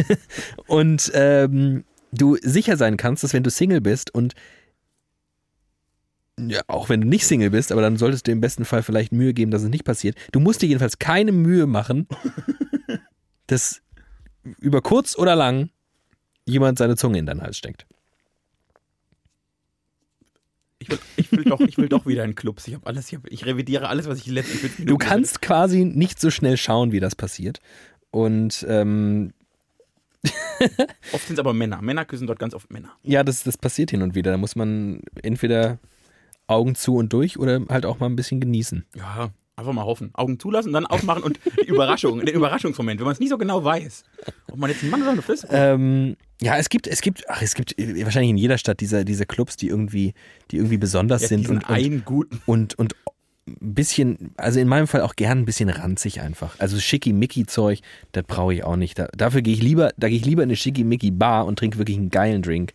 und ähm, du sicher sein kannst, dass wenn du Single bist und ja, auch wenn du nicht Single bist, aber dann solltest du im besten Fall vielleicht Mühe geben, dass es nicht passiert. Du musst dir jedenfalls keine Mühe machen, *laughs* dass über kurz oder lang jemand seine Zunge in deinen Hals steckt. ich, will, ich, will doch, ich will doch wieder in Clubs. Ich, alles, ich, hab, ich revidiere alles, was ich den letzten fünf Minuten Du kannst quasi nicht so schnell schauen, wie das passiert. Und ähm, Oft sind es aber Männer. Männer küssen dort ganz oft Männer. ja, das, das passiert hin und wieder. Da muss man entweder Augen zu und durch oder halt auch mal ein bisschen genießen. Ja, einfach mal hoffen. Augen zulassen, dann aufmachen und die Überraschung, den Überraschungsmoment, wenn man es nicht so genau weiß. Ob man jetzt ein Mann oder eine Frau ist. Ähm, ja, es gibt, es gibt, ach, es gibt äh, wahrscheinlich in jeder Stadt diese, diese Clubs, die irgendwie, die irgendwie besonders Ja, sind und, und, einen guten. und, und ein bisschen, also in meinem Fall auch gern ein bisschen ranzig einfach. Also schickimicki-Zeug, das brauche ich auch nicht. Da, dafür gehe ich lieber, da gehe ich lieber in eine schickimicki-Bar und trinke wirklich einen geilen Drink,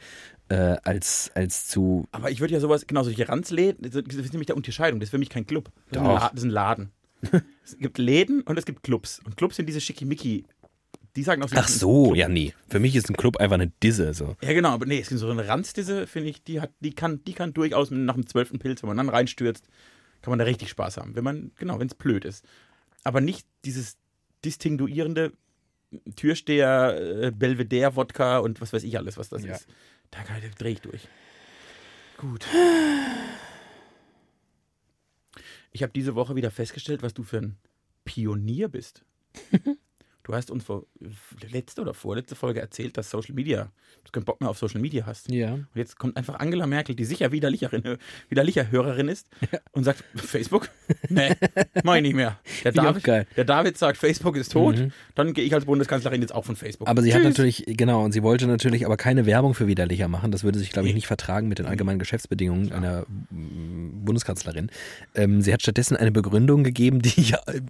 äh, als, als zu, Aber ich würde ja sowas, genau, solche Ranzläden, das ist nämlich der Unterscheidung, das ist für mich kein Club. Das, ist ein, Doch. La- das ist ein Laden. *laughs* es gibt Läden und es gibt Clubs. Und Clubs sind diese Schickimicki. Die sagen auch ach so, ja nee. Für mich ist ein Club einfach eine Disse, so. Ja, genau, aber nee, es gibt so eine Ranzdisse, finde ich, die hat, die kann, die kann durchaus nach dem zwölften Pilz, wenn man dann reinstürzt, kann man da richtig Spaß haben. Wenn man, genau, wenn es blöd ist. Aber nicht dieses distinguierende Türsteher, äh, Belvedere-Wodka und was weiß ich alles, was das Ja. ist. Da, drehe ich durch. Gut. Ich habe diese Woche wieder festgestellt, was du für ein Pionier bist. *laughs* Du hast uns vor letzte oder vorletzte Folge erzählt, dass Social Media, du keinen Bock mehr auf Social Media hast. Ja. Und jetzt kommt einfach Angela Merkel, die sicher widerlicherin, widerlicher Hörerin ist *laughs* und sagt, Facebook? Nee, mach ich nicht mehr. Der David, der David sagt, Facebook ist tot, Mhm. dann gehe ich als Bundeskanzlerin jetzt auch von Facebook. Aber sie hat Tschüss. natürlich, genau, und sie wollte natürlich aber keine Werbung für widerlicher machen. Das würde sich, glaube ich, nicht vertragen mit den allgemeinen Geschäftsbedingungen einer mm, Bundeskanzlerin. Ähm, sie hat stattdessen eine Begründung gegeben, die ich äh,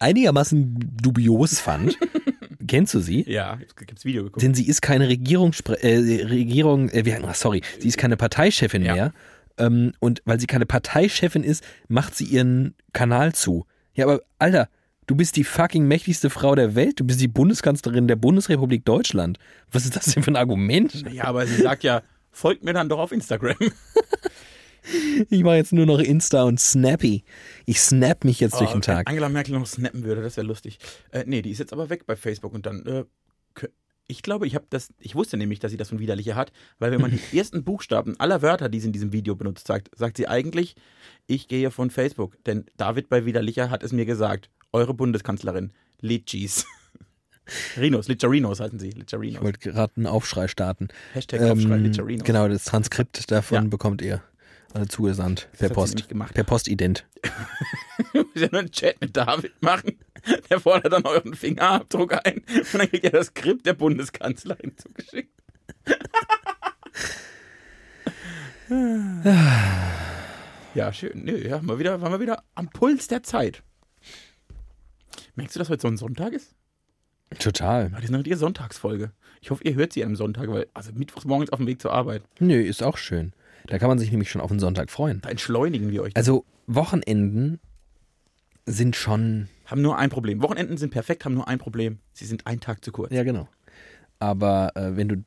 einigermaßen dubios fand. *laughs* Kennst du sie? Ja, gibt's Video geguckt. Denn sie ist keine Regierungsspre äh, Regierung, äh, sorry, sie ist keine Parteichefin Ja. mehr. Ähm, und weil sie keine Parteichefin ist, macht sie ihren Kanal zu. Ja, aber Alter, du bist die fucking mächtigste Frau der Welt. Du bist die Bundeskanzlerin der Bundesrepublik Deutschland. Was ist das denn für ein Argument? Ja, aber sie sagt ja, folgt mir dann doch auf Instagram. *laughs* Ich mache jetzt nur noch Insta und Snappy. Ich snap mich jetzt durch Oh, den Tag. Angela Merkel noch snappen würde, das wäre lustig. Äh, nee, die ist jetzt aber weg bei Facebook und dann äh, Ich glaube, ich habe das, ich wusste nämlich, dass sie das von Widerlicher hat, weil wenn man die *laughs* ersten Buchstaben aller Wörter, die sie in diesem Video benutzt, sagt, sagt sie eigentlich, ich gehe von Facebook. Denn David bei Widerlicher hat es mir gesagt, eure Bundeskanzlerin, Litchis. *laughs* Rinos, Licharinos heißen sie, Ich Licharinos. wollte gerade einen Aufschrei starten. Hashtag Aufschrei, Ähm, Licharinos. genau, das Transkript davon Ja. bekommt ihr alle zugesandt. Das Per Post. gemacht. Per Postident. *laughs* Wir müssen einen Chat mit David machen. Der fordert dann euren Fingerabdruck ein und dann kriegt ihr das Skript der Bundeskanzlerin zugeschickt. *laughs* ja, schön. Nö, ja, mal wieder, waren wir wieder am Puls der Zeit. Merkst du, dass heute so ein Sonntag ist? Total. Ja, das ist eine richtige Sonntagsfolge. Ich hoffe, ihr hört sie am Sonntag, weil, also mittwochs morgens auf dem Weg zur Arbeit. Nö, ist auch schön. Da kann man sich nämlich schon auf den Sonntag freuen. Da entschleunigen wir euch. Also Wochenenden sind schon, haben nur ein Problem. Wochenenden sind perfekt, haben nur ein Problem. Sie sind einen Tag zu kurz. ja genau. Aber äh, wenn du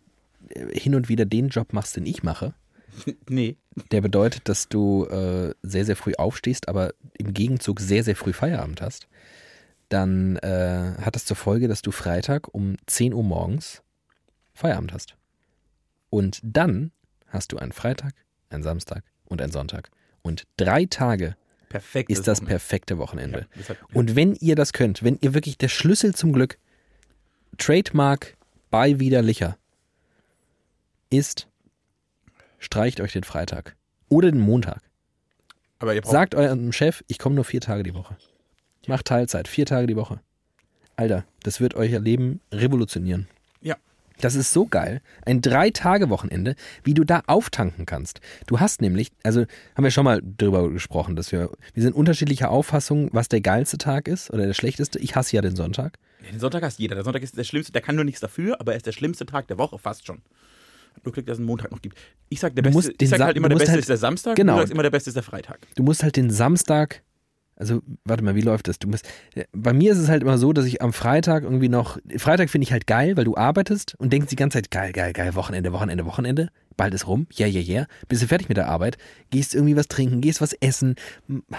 äh, hin und wieder den Job machst, den ich mache, *laughs* Nee. der bedeutet, dass du äh, sehr, sehr früh aufstehst, aber im Gegenzug sehr, sehr früh Feierabend hast, dann äh, hat das zur Folge, dass du Freitag um 10 Uhr morgens Feierabend hast. Und dann hast du einen Freitag, einen Samstag und einen Sonntag. Und drei Tage Perfekt. ist das perfekte Wochenende. Ja, deshalb- Und wenn ihr das könnt, wenn ihr wirklich der Schlüssel zum Glück, Trademark bei Widerlicher, ist, streicht euch den Freitag oder den Montag. Aber ihr braucht Sagt eurem Chef, ich komme nur vier Tage die Woche. Macht Teilzeit, vier Tage die Woche. Alter, das wird euer Leben revolutionieren. Ja. Das ist so geil. Ein Drei-Tage-Wochenende, wie du da auftanken kannst. Du hast nämlich, also haben wir schon mal drüber gesprochen, dass wir, wir sind unterschiedlicher Auffassung, was der geilste Tag ist oder der schlechteste. Ich hasse ja den Sonntag. Den Sonntag hasst jeder. Der Sonntag ist der schlimmste. Der kann nur nichts dafür, aber er ist der schlimmste Tag der Woche, fast schon. Nur Glück, dass es einen Montag noch gibt. Ich sag, der Du beste, ich sag Sa- halt immer, der beste halt- ist der Samstag. Genau. Du sagst immer, der beste ist der Freitag. Du musst halt den Samstag, also warte mal, wie läuft das? Du musst, bei mir ist es halt immer so, dass ich am Freitag irgendwie noch, Freitag finde ich halt geil, weil du arbeitest und denkst die ganze Zeit, geil, geil, geil, Wochenende, Wochenende, Wochenende, bald ist rum, ja, ja, ja, bist du fertig mit der Arbeit, gehst irgendwie was trinken, gehst was essen,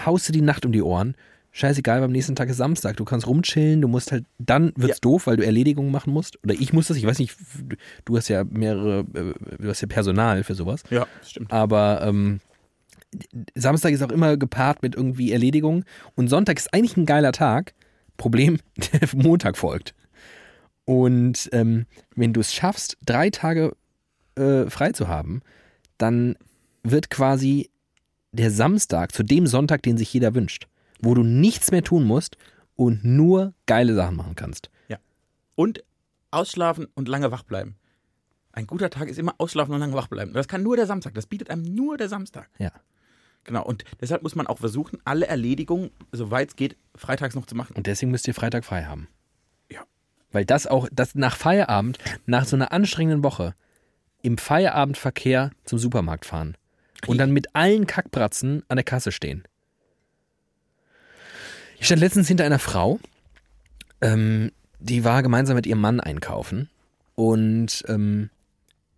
haust dir die Nacht um die Ohren, scheißegal, beim nächsten Tag ist Samstag, du kannst rumchillen, du musst halt, dann wird's Ja. doof, weil du Erledigungen machen musst, oder ich muss das, ich weiß nicht, du hast ja mehrere, äh, du hast ja Personal für sowas, Ja, das stimmt. aber ähm, Samstag ist auch immer gepaart mit irgendwie Erledigungen und Sonntag ist eigentlich ein geiler Tag. Problem, *laughs* der Montag folgt. Und ähm, wenn du es schaffst, drei Tage äh, frei zu haben, dann wird quasi der Samstag zu dem Sonntag, den sich jeder wünscht, wo du nichts mehr tun musst und nur geile Sachen machen kannst. Und ausschlafen und lange wach bleiben. Ein guter Tag ist immer ausschlafen und lange wach bleiben. Das kann nur der Samstag. Das bietet einem nur der Samstag. Ja. Genau. Und deshalb muss man auch versuchen, alle Erledigungen, soweit es geht, freitags noch zu machen. Und deswegen müsst ihr Freitag frei haben. Ja. Weil das auch, das nach Feierabend, nach so einer anstrengenden Woche, im Feierabendverkehr zum Supermarkt fahren und dann mit allen Kackbratzen an der Kasse stehen. Ich stand letztens hinter einer Frau, ähm, die war gemeinsam mit ihrem Mann einkaufen und ähm,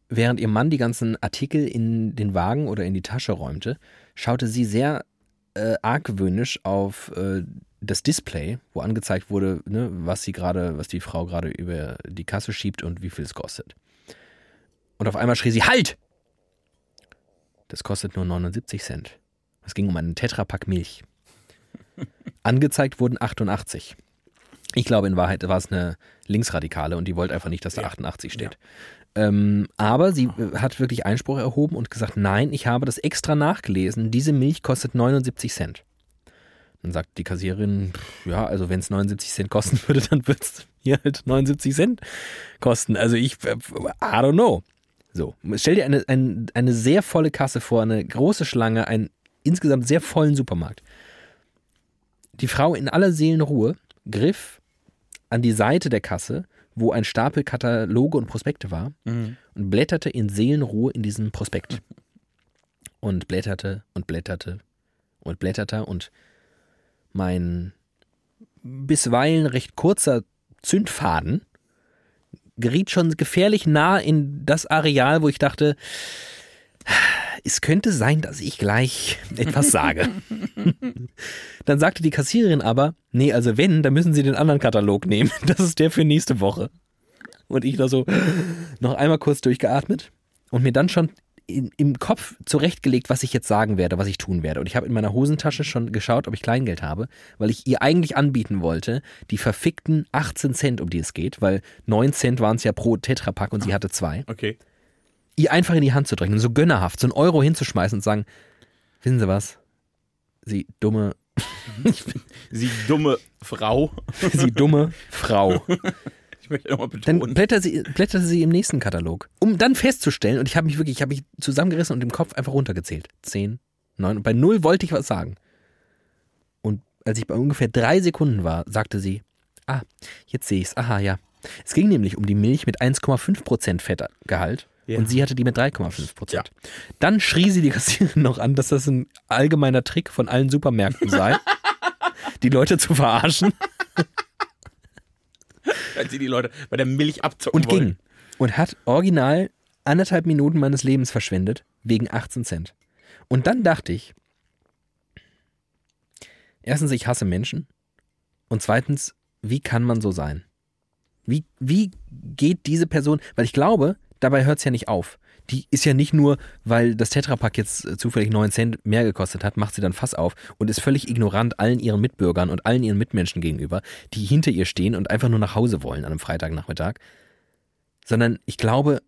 während ihr Mann die ganzen Artikel in den Wagen oder in die Tasche räumte, schaute sie sehr äh, argwöhnisch auf äh, das Display, wo angezeigt wurde, ne, was sie gerade, was die Frau gerade über die Kasse schiebt und wie viel es kostet. Und auf einmal schrie sie: Halt! Das kostet nur 79 Cent. Es ging um einen Tetrapack Milch. *laughs* Angezeigt wurden 88. Ich glaube, in Wahrheit war es eine Linksradikale und die wollte einfach nicht, dass da Ja. 88 steht. Ähm, aber sie äh, hat wirklich Einspruch erhoben und gesagt, nein, ich habe das extra nachgelesen, diese Milch kostet 79 Cent. Dann sagt die Kassiererin, ja, also wenn es 79 Cent kosten *laughs* würde, dann würde es hier halt 79 Cent kosten. Also ich, äh, I don't know. So, stell dir eine, ein, eine sehr volle Kasse vor, eine große Schlange, einen insgesamt sehr vollen Supermarkt. Die Frau in aller Seelenruhe griff an die Seite der Kasse, wo ein Stapel Kataloge und Prospekte war, Mhm. und blätterte in Seelenruhe in diesem Prospekt. Und blätterte und blätterte und blätterte und mein bisweilen recht kurzer Zündfaden geriet schon gefährlich nah in das Areal, wo ich dachte, es könnte sein, dass ich gleich etwas sage. *laughs* Dann sagte die Kassiererin aber, nee, also wenn, dann müssen Sie den anderen Katalog nehmen. *laughs* Das ist der für nächste Woche. Und ich noch so, noch einmal kurz durchgeatmet und mir dann schon in, im Kopf zurechtgelegt, was ich jetzt sagen werde, was ich tun werde. Und ich habe in meiner Hosentasche schon geschaut, ob ich Kleingeld habe, weil ich ihr eigentlich anbieten wollte, die verfickten 18 Cent, um die es geht, weil 9 Cent waren es ja pro Tetrapack und sie hatte zwei. Okay. Ihr einfach in die Hand zu drücken, so gönnerhaft, so einen Euro hinzuschmeißen und sagen, wissen Sie was? Sie dumme, *laughs* Sie dumme Frau. *laughs* Sie dumme Frau. *laughs* Ich möchte nochmal Dann betonen. blätter sie, blätterte sie im nächsten Katalog. Um dann festzustellen, und ich habe mich wirklich, ich habe mich zusammengerissen und im Kopf einfach runtergezählt. Zehn, neun. Und bei null wollte ich was sagen. Und als ich bei ungefähr drei Sekunden war, sagte sie, ah, jetzt sehe ich's. Aha, ja. Es ging nämlich um die Milch mit 1,5% Fettgehalt. Ja. Und sie hatte die mit 3,5%. Dann schrie sie die Kassiererin *laughs* noch an, dass das ein allgemeiner Trick von allen Supermärkten sei, *laughs* die Leute zu verarschen. Als sie die Leute bei der Milch abzocken Und wollen. ging. Und hat original anderthalb Minuten meines Lebens verschwendet, wegen 18 Cent. Und dann dachte ich, erstens, ich hasse Menschen. Und zweitens, wie kann man so sein? Wie, wie geht diese Person, weil ich glaube, dabei hört es ja nicht auf. Die ist ja nicht nur, weil das Tetrapack jetzt äh, zufällig 9 Cent mehr gekostet hat, macht sie dann Fass auf und ist völlig ignorant allen ihren Mitbürgern und allen ihren Mitmenschen gegenüber, die hinter ihr stehen und einfach nur nach Hause wollen an einem Freitagnachmittag. Sondern ich glaube,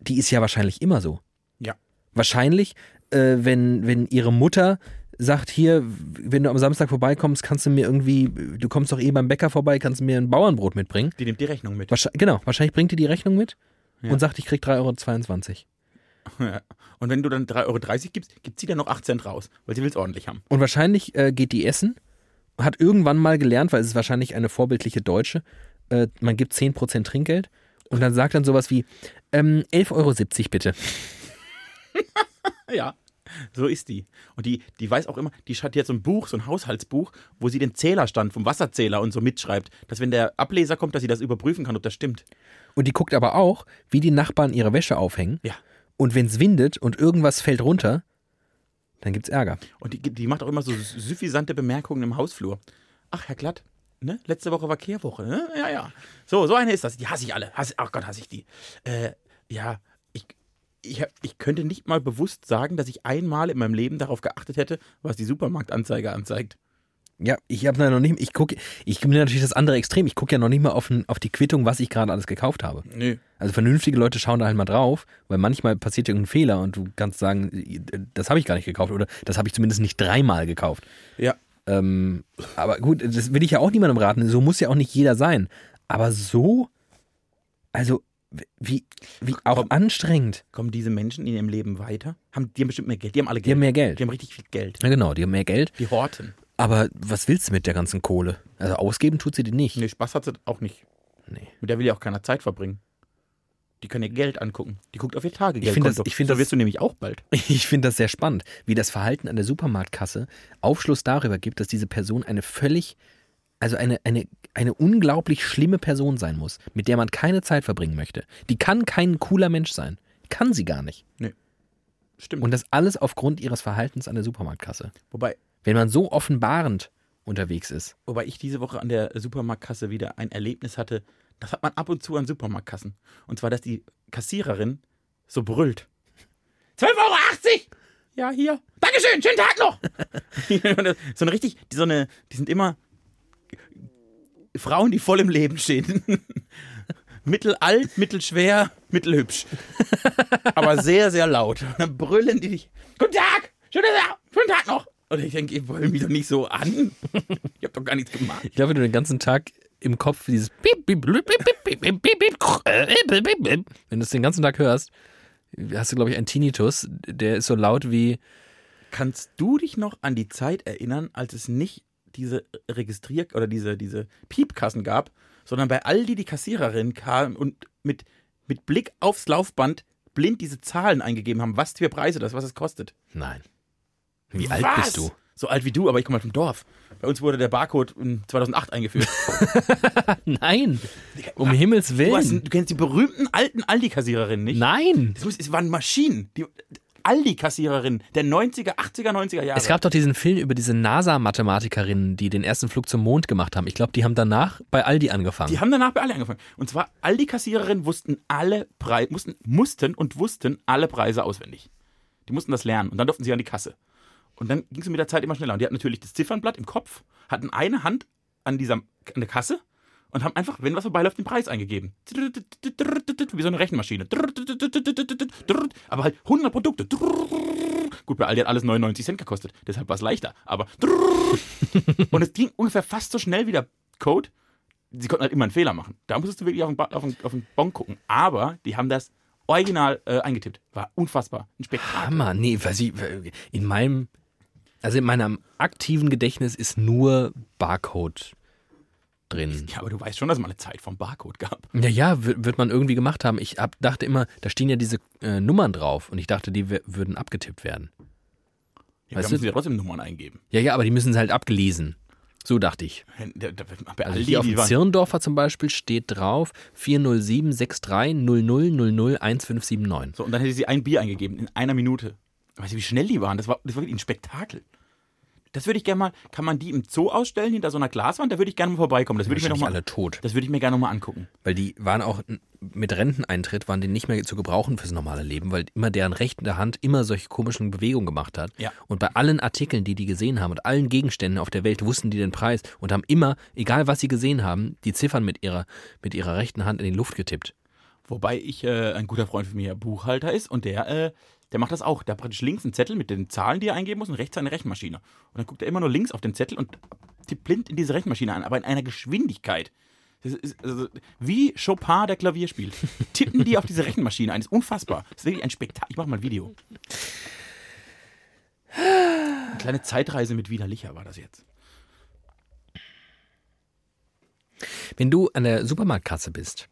die ist ja wahrscheinlich immer so. Ja. Wahrscheinlich, äh, wenn, wenn ihre Mutter sagt, hier, wenn du am Samstag vorbeikommst, kannst du mir irgendwie, du kommst doch eh beim Bäcker vorbei, kannst du mir ein Bauernbrot mitbringen. Die nimmt die Rechnung mit. Wahrscheinlich, genau, wahrscheinlich bringt die die Rechnung mit Ja. und sagt, ich krieg 3,22 Euro. *laughs* Ja. Und wenn du dann 3,30 Euro gibst, gibt sie dann noch 8 Cent raus, weil sie will es ordentlich haben. Und wahrscheinlich äh, geht die essen, hat irgendwann mal gelernt, weil es ist wahrscheinlich eine vorbildliche Deutsche, äh, man gibt 10% Trinkgeld und dann sagt dann sowas wie, ähm, 11,70 Euro bitte. *laughs* Ja, so ist die. Und die, die weiß auch immer, die hat jetzt so ein Buch, so ein Haushaltsbuch, wo sie den Zählerstand vom Wasserzähler und so mitschreibt, dass wenn der Ableser kommt, dass sie das überprüfen kann, ob das stimmt. Und die guckt aber auch, wie die Nachbarn ihre Wäsche aufhängen. Ja. Und wenn es windet und irgendwas fällt runter, dann gibt's Ärger. Und die, die macht auch immer so suffisante Bemerkungen im Hausflur. Ach, Herr Glatt, ne? Letzte Woche war Kehrwoche, ne? Ja, ja. So, so eine ist das. Die hasse ich alle. Hasse, ach Gott, hasse ich die. Äh, ja, ich, hab- ich könnte nicht mal bewusst sagen, dass ich einmal in meinem Leben darauf geachtet hätte, was die Supermarktanzeige anzeigt. Ja, ich habe noch nicht, ich gucke, ich bin natürlich das andere Extrem. Ich gucke ja noch nicht mal auf, auf die Quittung, was ich gerade alles gekauft habe. Nö. Also vernünftige Leute schauen da halt mal drauf, weil manchmal passiert irgendein Fehler und du kannst sagen, das habe ich gar nicht gekauft oder das habe ich zumindest nicht dreimal gekauft. Ja. Ähm, aber gut, das will ich ja auch niemandem raten. So muss ja auch nicht jeder sein. Aber so, also wie, wie auch Komm. anstrengend. Kommen diese Menschen in ihrem Leben weiter? Haben, die haben bestimmt mehr Geld. Die haben alle Geld. Die haben mehr Geld. Die haben richtig viel Geld. Ja, genau, die haben mehr Geld. Die horten. Aber was willst du mit der ganzen Kohle? Also ausgeben tut sie die nicht. Nee, Spaß hat sie auch nicht. Nee. Mit der will ja auch keiner Zeit verbringen. Die kann ihr Geld angucken. Die guckt auf ihr Tagegeld. Ich find das- ich find so das- wirst du nämlich auch bald. *laughs* Ich finde das sehr spannend, wie das Verhalten an der Supermarktkasse Aufschluss darüber gibt, dass diese Person eine völlig, also eine, eine, eine unglaublich schlimme Person sein muss, mit der man keine Zeit verbringen möchte. Die kann kein cooler Mensch sein. Kann sie gar nicht. Stimmt. Und das alles aufgrund ihres Verhaltens an der Supermarktkasse. wobei, Wenn man so offenbarend unterwegs ist. wobei ich diese Woche an der Supermarktkasse wieder ein Erlebnis hatte. Das hat man ab und zu an Supermarktkassen. Und zwar, dass die Kassiererin so brüllt. 12,80 Euro! Ja, hier. Dankeschön, schönen Tag noch! *laughs* so eine richtig, die, so eine, die sind immer Frauen, die voll im Leben stehen. *laughs* Mittelalt, mittelschwer, mittelhübsch. Aber sehr, sehr laut. Und dann brüllen die dich. Guten Tag! Schönen Tag, schönen Tag noch! Und ich denke, ihr wollt mich doch nicht so an. Ich habe doch gar nichts gemacht. Ich glaube, wenn du den ganzen Tag im Kopf dieses wenn du es den ganzen Tag hörst, hast du, glaube ich, einen Tinnitus, der ist so laut wie, Kannst du dich noch an die Zeit erinnern, als es nicht diese Registrier- oder diese, diese Piepkassen gab, sondern bei Aldi die Kassiererin kam und mit, mit Blick aufs Laufband blind diese Zahlen eingegeben haben, was für Preise das, was es kostet. nein. Wie alt was? bist du? So alt wie du, aber ich komme halt vom Dorf. Bei uns wurde der Barcode in 2008 eingeführt. *laughs* Nein, um Himmels Du, hast, Willen. du kennst die berühmten alten Aldi-Kassiererinnen nicht? Nein. Das muss, es waren Maschinen. Die, Aldi-Kassiererin der 90er, 80er, 90er Jahre. Es gab doch diesen Film über diese NASA-Mathematikerinnen, die den ersten Flug zum Mond gemacht haben. Ich glaube, die haben danach bei Aldi angefangen. Die haben danach bei Aldi angefangen. Und zwar Aldi-Kassiererinnen wussten alle Preise, mussten, mussten und wussten alle Preise auswendig. Die mussten das lernen und dann durften sie an die Kasse. Und dann ging es mit der Zeit immer schneller. Und die hatten natürlich das Ziffernblatt im Kopf, hatten eine Hand an dieser an der Kasse und haben einfach, wenn was vorbeiläuft, den Preis eingegeben. Wie so eine Rechenmaschine. Aber halt 100 Produkte. Gut, bei Aldi hat alles 99 Cent gekostet, deshalb war es leichter. Aber und es ging ungefähr fast so schnell wie der Code. Sie konnten halt immer einen Fehler machen. Da musstest du wirklich auf den, ba auf den, auf den Bon gucken. Aber die haben das original äh, eingetippt. War unfassbar. Ein Spektakel. Hammer, nee, weiß ich, in meinem, also in meinem aktiven Gedächtnis ist nur Barcode drin. Ja, aber du weißt schon, dass es mal eine Zeit vom Barcode gab. Ja, ja, wird, man irgendwie gemacht haben. Ich hab, dachte immer, da stehen ja diese äh, Nummern drauf und ich dachte, die würden abgetippt werden. Ja, Weißt da müssen sie ja trotzdem Nummern eingeben. Ja, ja, aber die müssen halt abgelesen. So dachte ich. Da- da- Bei Also hier auf dem Zirndorfer zum Beispiel steht drauf 4076300001579. so, und dann hätte sie ein Bier eingegeben in einer Minute. Weißt du, wie schnell die waren? Das war, das war wirklich ein Spektakel. Das würde ich gerne mal, kann man die im Zoo ausstellen hinter so einer Glaswand? Da würde ich gerne mal vorbeikommen. Das würde ich mir noch mal, alle tot. das würde ich mir gerne noch mal angucken. Weil die waren auch mit Renteneintritt, waren die nicht mehr zu gebrauchen fürs normale Leben, weil immer deren rechte Hand immer solche komischen Bewegungen gemacht hat. Ja. Und bei allen Artikeln, die die gesehen haben und allen Gegenständen auf der Welt, wussten die den Preis und haben immer, egal was sie gesehen haben, die Ziffern mit ihrer, mit ihrer rechten Hand in die Luft getippt. Wobei ich, äh, ein guter Freund von mir Buchhalter ist und der, äh, der macht das auch. Der hat praktisch links einen Zettel mit den Zahlen, die er eingeben muss und rechts eine Rechenmaschine. Und dann guckt er immer nur links auf den Zettel und tippt blind in diese Rechenmaschine an, aber in einer Geschwindigkeit. Ist also, wie Chopin der Klavier spielt. *laughs* Tippen die auf diese Rechenmaschine ein. Das ist unfassbar. Das ist wirklich ein Spektakel. Ich mach mal ein Video. Eine kleine Zeitreise mit Widerlicher war das jetzt. Wenn du an der Supermarktkasse bist,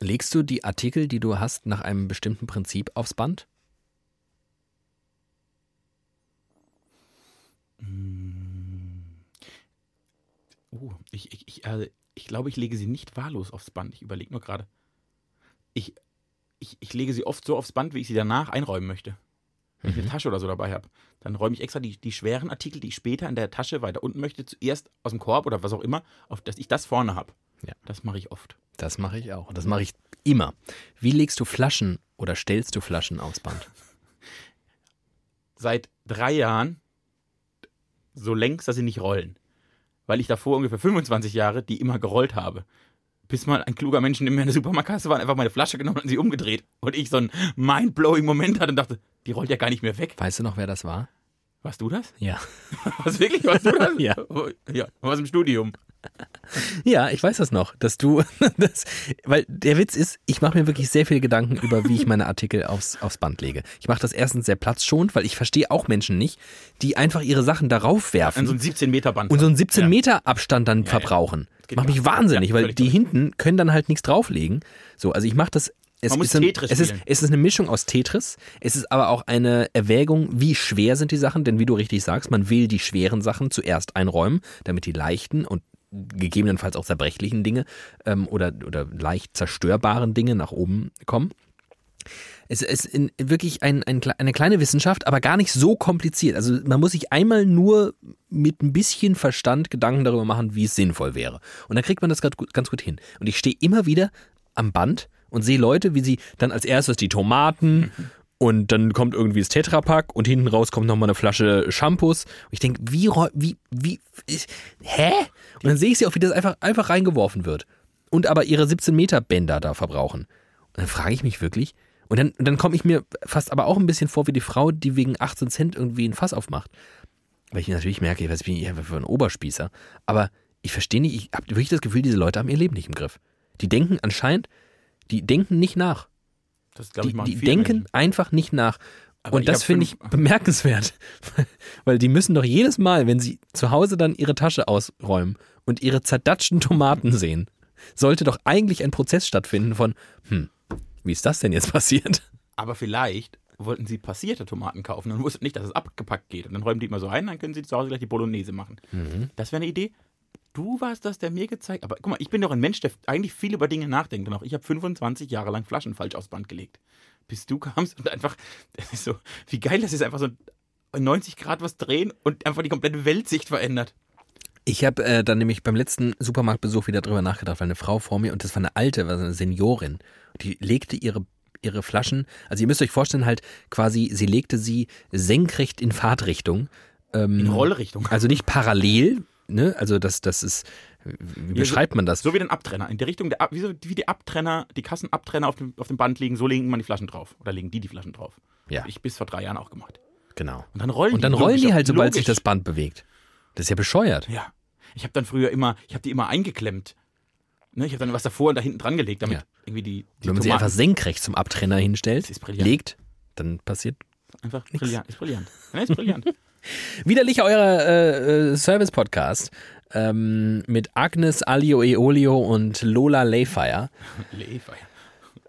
legst du die Artikel, die du hast, nach einem bestimmten Prinzip aufs Band? Oh, ich, ich, ich, äh, ich glaube, ich lege sie nicht wahllos aufs Band. Ich überlege nur gerade. Ich, ich, ich lege sie oft so aufs Band, wie ich sie danach einräumen möchte. Wenn ich eine Tasche oder so dabei habe, dann räume ich extra die, die schweren Artikel, die ich später in der Tasche weiter unten möchte, zuerst aus dem Korb oder was auch immer, auf dass ich das vorne habe. Ja. Das mache ich oft. Das mache ich auch. Und das mache ich immer. Wie legst du Flaschen oder stellst du Flaschen aufs Band? Seit drei Jahren so längst, dass sie nicht rollen. Weil ich davor ungefähr 25 Jahre die immer gerollt habe. Bis mal ein kluger Mensch neben mir in der Supermarktkasse war und einfach meine Flasche genommen und sie umgedreht. Und ich so einen mind-blowing Moment hatte und dachte, die rollt ja gar nicht mehr weg. Weißt du noch, wer das war? Warst du das? Ja. *laughs* Was wirklich? Warst du das? *laughs* Ja. Oh, Ja, aus dem Studium. *laughs* Ja, ich weiß das noch, dass du *laughs* das, weil der Witz ist, ich mache mir wirklich sehr viel Gedanken über, wie ich meine Artikel aufs, aufs Band lege. Ich mache das erstens sehr platzschonend, weil ich verstehe auch Menschen nicht, die einfach ihre Sachen darauf werfen so einem 17 Meter Band. und so einen 17 Ja. Meter Abstand dann ja. verbrauchen. geht Macht mich wahnsinnig, Ja, weil die hinten können dann halt nichts drauflegen. So, also ich mache das. Es Man muss ist, ein, Tetris es, ist, es ist eine Mischung aus Tetris. Es ist aber auch eine Erwägung, wie schwer sind die Sachen. Denn wie du richtig sagst, man will die schweren Sachen zuerst einräumen, damit die leichten und gegebenenfalls auch zerbrechlichen Dinge ähm, oder, oder leicht zerstörbaren Dinge nach oben kommen. Es ist in, wirklich ein, ein, eine kleine Wissenschaft, aber gar nicht so kompliziert. Also man muss sich einmal nur mit ein bisschen Verstand Gedanken darüber machen, wie es sinnvoll wäre. Und dann kriegt man das ganz gut hin. Und ich stehe immer wieder am Band und sehe Leute, wie sie dann als erstes die Tomaten *laughs* und dann kommt irgendwie das Tetrapack und hinten raus kommt nochmal eine Flasche Shampoos. Und ich denke, wie, wie, wie, ich- hä? Und dann sehe ich sie auch, wie das einfach, einfach reingeworfen wird. Und aber ihre 17 Meter Bänder da verbrauchen. Und dann frage ich mich wirklich, und dann, dann komme ich mir fast aber auch ein bisschen vor wie die Frau, die wegen 18 Cent irgendwie ein Fass aufmacht. Weil ich natürlich merke, was bin ich einfach für ein Oberspießer. Aber ich verstehe nicht, ich habe wirklich das Gefühl, diese Leute haben ihr Leben nicht im Griff. Die denken anscheinend, die denken nicht nach. Das glaube ich Die, machen die denken Menschen. einfach nicht nach. Aber und das finde ich bemerkenswert. *laughs* Weil die müssen doch jedes Mal, wenn sie zu Hause dann ihre Tasche ausräumen und ihre zerdatschten Tomaten sehen, sollte doch eigentlich ein Prozess stattfinden von, hm, wie ist das denn jetzt passiert? Aber vielleicht wollten sie passierte Tomaten kaufen und wussten nicht, dass es abgepackt geht. Und dann räumen die immer so ein, dann können sie zu Hause gleich die Bolognese machen. Mhm. Das wäre eine Idee. Du warst das, der mir gezeigt Aber guck mal, ich bin doch ein Mensch, der eigentlich viel über Dinge nachdenkt. Und auch ich habe 25 Jahre lang Flaschen falsch aufs Band gelegt. bis du kamst und einfach, das *laughs* ist so, wie geil das ist, einfach so 90 Grad was drehen und einfach die komplette Weltsicht verändert. Ich habe äh, dann nämlich beim letzten Supermarktbesuch wieder drüber nachgedacht, weil eine Frau vor mir, und das war eine alte, war eine Seniorin, die legte ihre, ihre Flaschen, also ihr müsst euch vorstellen, halt quasi, sie legte sie senkrecht in Fahrtrichtung. Ähm, In Rollrichtung. Also nicht parallel, ne? Also das, das ist, wie beschreibt man das? So wie den Abtrenner. In der Richtung der wie, so, wie die Abtrenner, die Kassenabtrenner auf dem, auf dem Band liegen, so legen man die Flaschen drauf. Oder legen die die Flaschen drauf. Ja. Hab ich bis vor drei Jahren auch gemacht. Genau. Und dann rollen Und dann die. rollen die halt, sobald sich das Band bewegt. Das ist ja bescheuert. Ja. Ich habe dann früher immer, ich habe die immer eingeklemmt. Ne, ich habe dann was davor und da hinten dran gelegt, damit Ja. irgendwie die, die Wenn man sie einfach senkrecht zum Abtrenner hinstellt, legt, dann passiert einfach brillant. Ist brillant. Ja, ist brillant. Widerlich euer äh, äh, Service-Podcast ähm, mit Agnes Alio Eolio und Lola Layfire. *laughs* Lefer.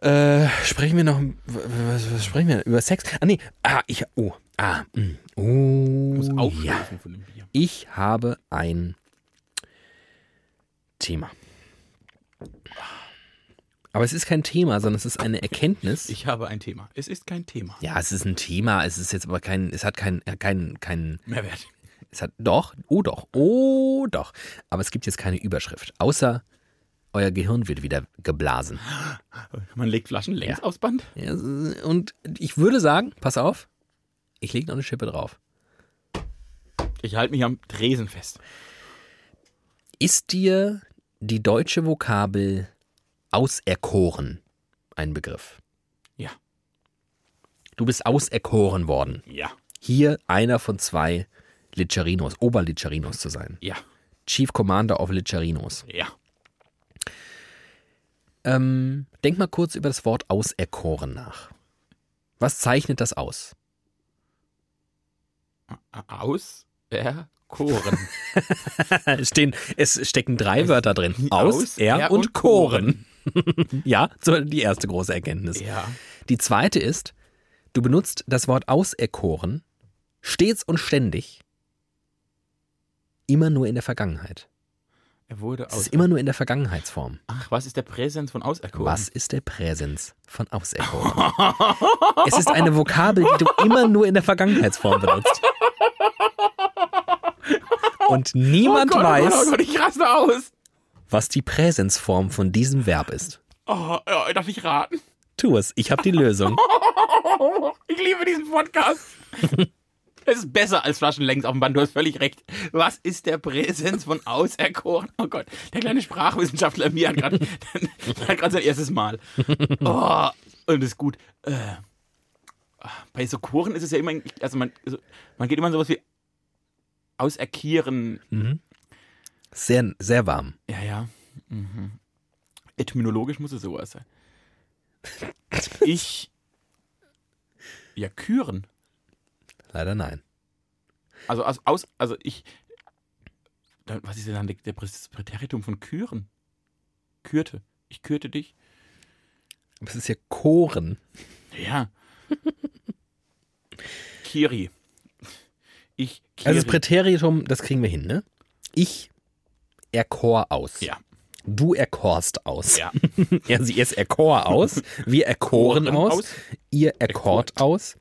Äh, sprechen wir noch, was, was sprechen wir? Über Sex? Ah, nee, ah, ich, oh, ah, mm, oh, Muss ja. von dem Bier. Ich habe ein Thema. Aber es ist kein Thema, sondern es ist eine Erkenntnis. Ich habe ein Thema. Es ist kein Thema. ja, es ist ein Thema, es ist jetzt aber kein, es hat kein, kein, kein, Mehrwert. Es hat doch, oh doch, oh doch. Aber es gibt jetzt keine Überschrift. Außer euer Gehirn wird wieder geblasen. Man legt Flaschen längs Ja. aufs Band. Ja, Und ich würde sagen, pass auf, ich lege noch eine Schippe drauf. Ich halte mich am Tresen fest. Ist dir die deutsche Vokabel auserkoren ein Begriff? Ja. Du bist auserkoren worden, Ja. hier einer von zwei Litcherinos, Oberlitcherinos zu sein. Ja. Chief Commander of Litcherinos. Ja. Ähm, denk mal kurz über das Wort auserkoren nach. Was zeichnet das aus? Aus. Erkoren. *laughs* Es, stehen, es stecken drei Wörter drin. *laughs* Aus, Aus, er, er und und koren. *laughs* ja, so die erste große Erkenntnis. Ja. Die zweite ist, du benutzt das Wort auserkoren stets und ständig immer nur in der Vergangenheit. Er wurde Es aus. ist immer nur in der Vergangenheitsform. Ach, was ist der Präsens von auserkoren? Was ist der Präsens von auserkoren? *laughs* es ist eine Vokabel, die du immer nur in der Vergangenheitsform benutzt. *laughs* Und niemand oh Gott, weiß, Oh Gott, oh Gott, ich raste aus. Was die Präsensform von diesem Verb ist. Oh, ja, darf ich raten? Tu es, ich habe die Lösung. *laughs* Ich liebe diesen Podcast. *laughs* Es ist besser als Flaschen längs auf dem Band, du hast völlig recht. Was ist der Präsens von auserkoren? Oh Gott, der kleine Sprachwissenschaftler mir *laughs* hat gerade sein erstes Mal. Oh, und das ist gut. Äh, bei so Choren ist es ja immer, also man, also man geht immer in sowas wie auserkieren. Sehr, sehr warm. Ja, ja. Mhm. Etymologisch muss es sowas sein. *laughs* Ich. Ja, küren. Leider nein. Also aus, aus also ich. Was ist denn dann der, der Prä- Präteritum von küren? Kürte. Ich kürte dich. Aber es ist ja Koren. Ja. *laughs* Kiri. Ich Kiri. Also das Präteritum, das kriegen wir hin, ne? Ich erkor aus. ja. Du erkorst aus. Ja. *laughs* Ja, sie ist erkor aus. Wir erkoren Koren aus. aus. Ihr erkort aus.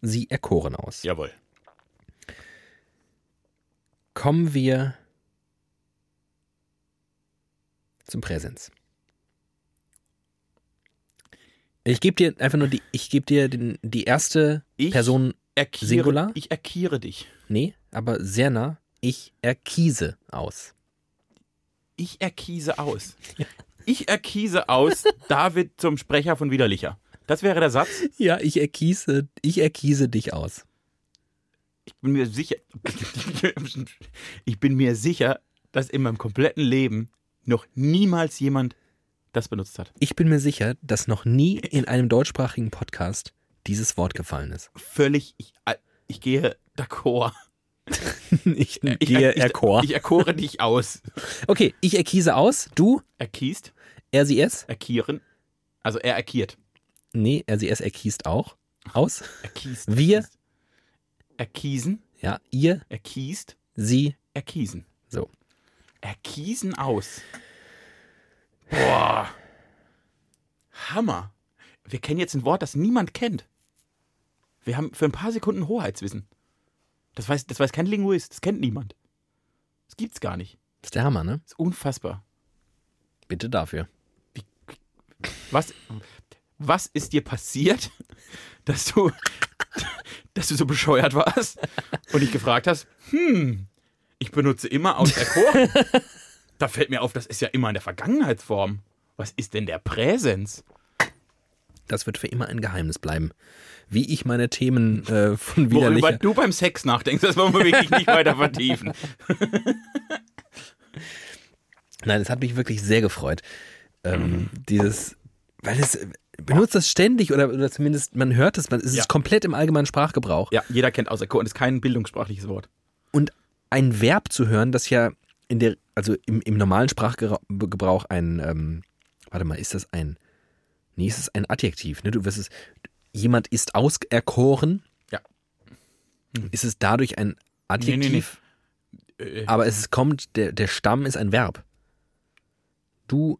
Sie erkoren aus. Jawohl. Kommen wir zum Präsens. Ich gebe dir einfach nur die, ich gebe dir den, die erste Ich Person, Erkiere, Singular? Ich erkiere dich. nee, aber sehr nah. Ich erkiese aus. Ich erkiese aus. Ich erkiese aus David zum Sprecher von Widerlicher. Das wäre der Satz. Ja, ich erkiese, ich erkiese dich aus. Ich bin mir sicher. Ich bin mir sicher, dass in meinem kompletten Leben noch niemals jemand das benutzt hat. Ich bin mir sicher, dass noch nie in einem deutschsprachigen Podcast dieses Wort gefallen ist. Völlig. Ich, ich gehe d'accord. *laughs* Ich Ich, gehe ich, erkor. Ich erkore dich aus. Okay, ich erkiese aus, du, Erkiest, er, sie, es. erkieren. Also er erkiert. Nee, er, sie, es erkiest auch. Aus. Erkiest. Wir. Erkiesen. Ja, ihr, Erkiest. sie, Erkiesen. so. Erkiesen aus. Boah. Hammer. wir kennen jetzt ein Wort, das niemand kennt. Wir haben für ein paar Sekunden Hoheitswissen. Das weiß, das weiß kein Linguist, das kennt niemand. Das gibt's gar nicht. Das ist der Hammer, ne? Das ist unfassbar. Bitte dafür. Was, was ist dir passiert, *laughs* dass du, *laughs* dass du so bescheuert warst und dich gefragt hast, hm, ich benutze immer auserkoren. *laughs* da fällt mir auf, das ist ja immer in der Vergangenheitsform. Was ist denn der Präsens? Das wird für immer ein Geheimnis bleiben. Wie ich meine Themen äh, von Worüber widerlicher... du beim Sex nachdenkst, das wollen wir wirklich nicht weiter vertiefen. *laughs* Nein, es hat mich wirklich sehr gefreut. Mhm. Ähm, Dieses, weil es benutzt das ständig oder, oder zumindest man hört es, man, es ist Ja. komplett im allgemeinen Sprachgebrauch. Ja, jeder kennt auserkoren, ist kein bildungssprachliches Wort. Und ein Verb zu hören, das ja in der, also im, im normalen Sprachgebrauch ein, ähm, warte mal, ist das ein, nee, ist es ein Adjektiv, ne? Du wirst es, jemand ist auserkoren. Ja. Ist es dadurch ein Adjektiv? Äh, Aber es kommt, der, der Stamm ist ein Verb. Du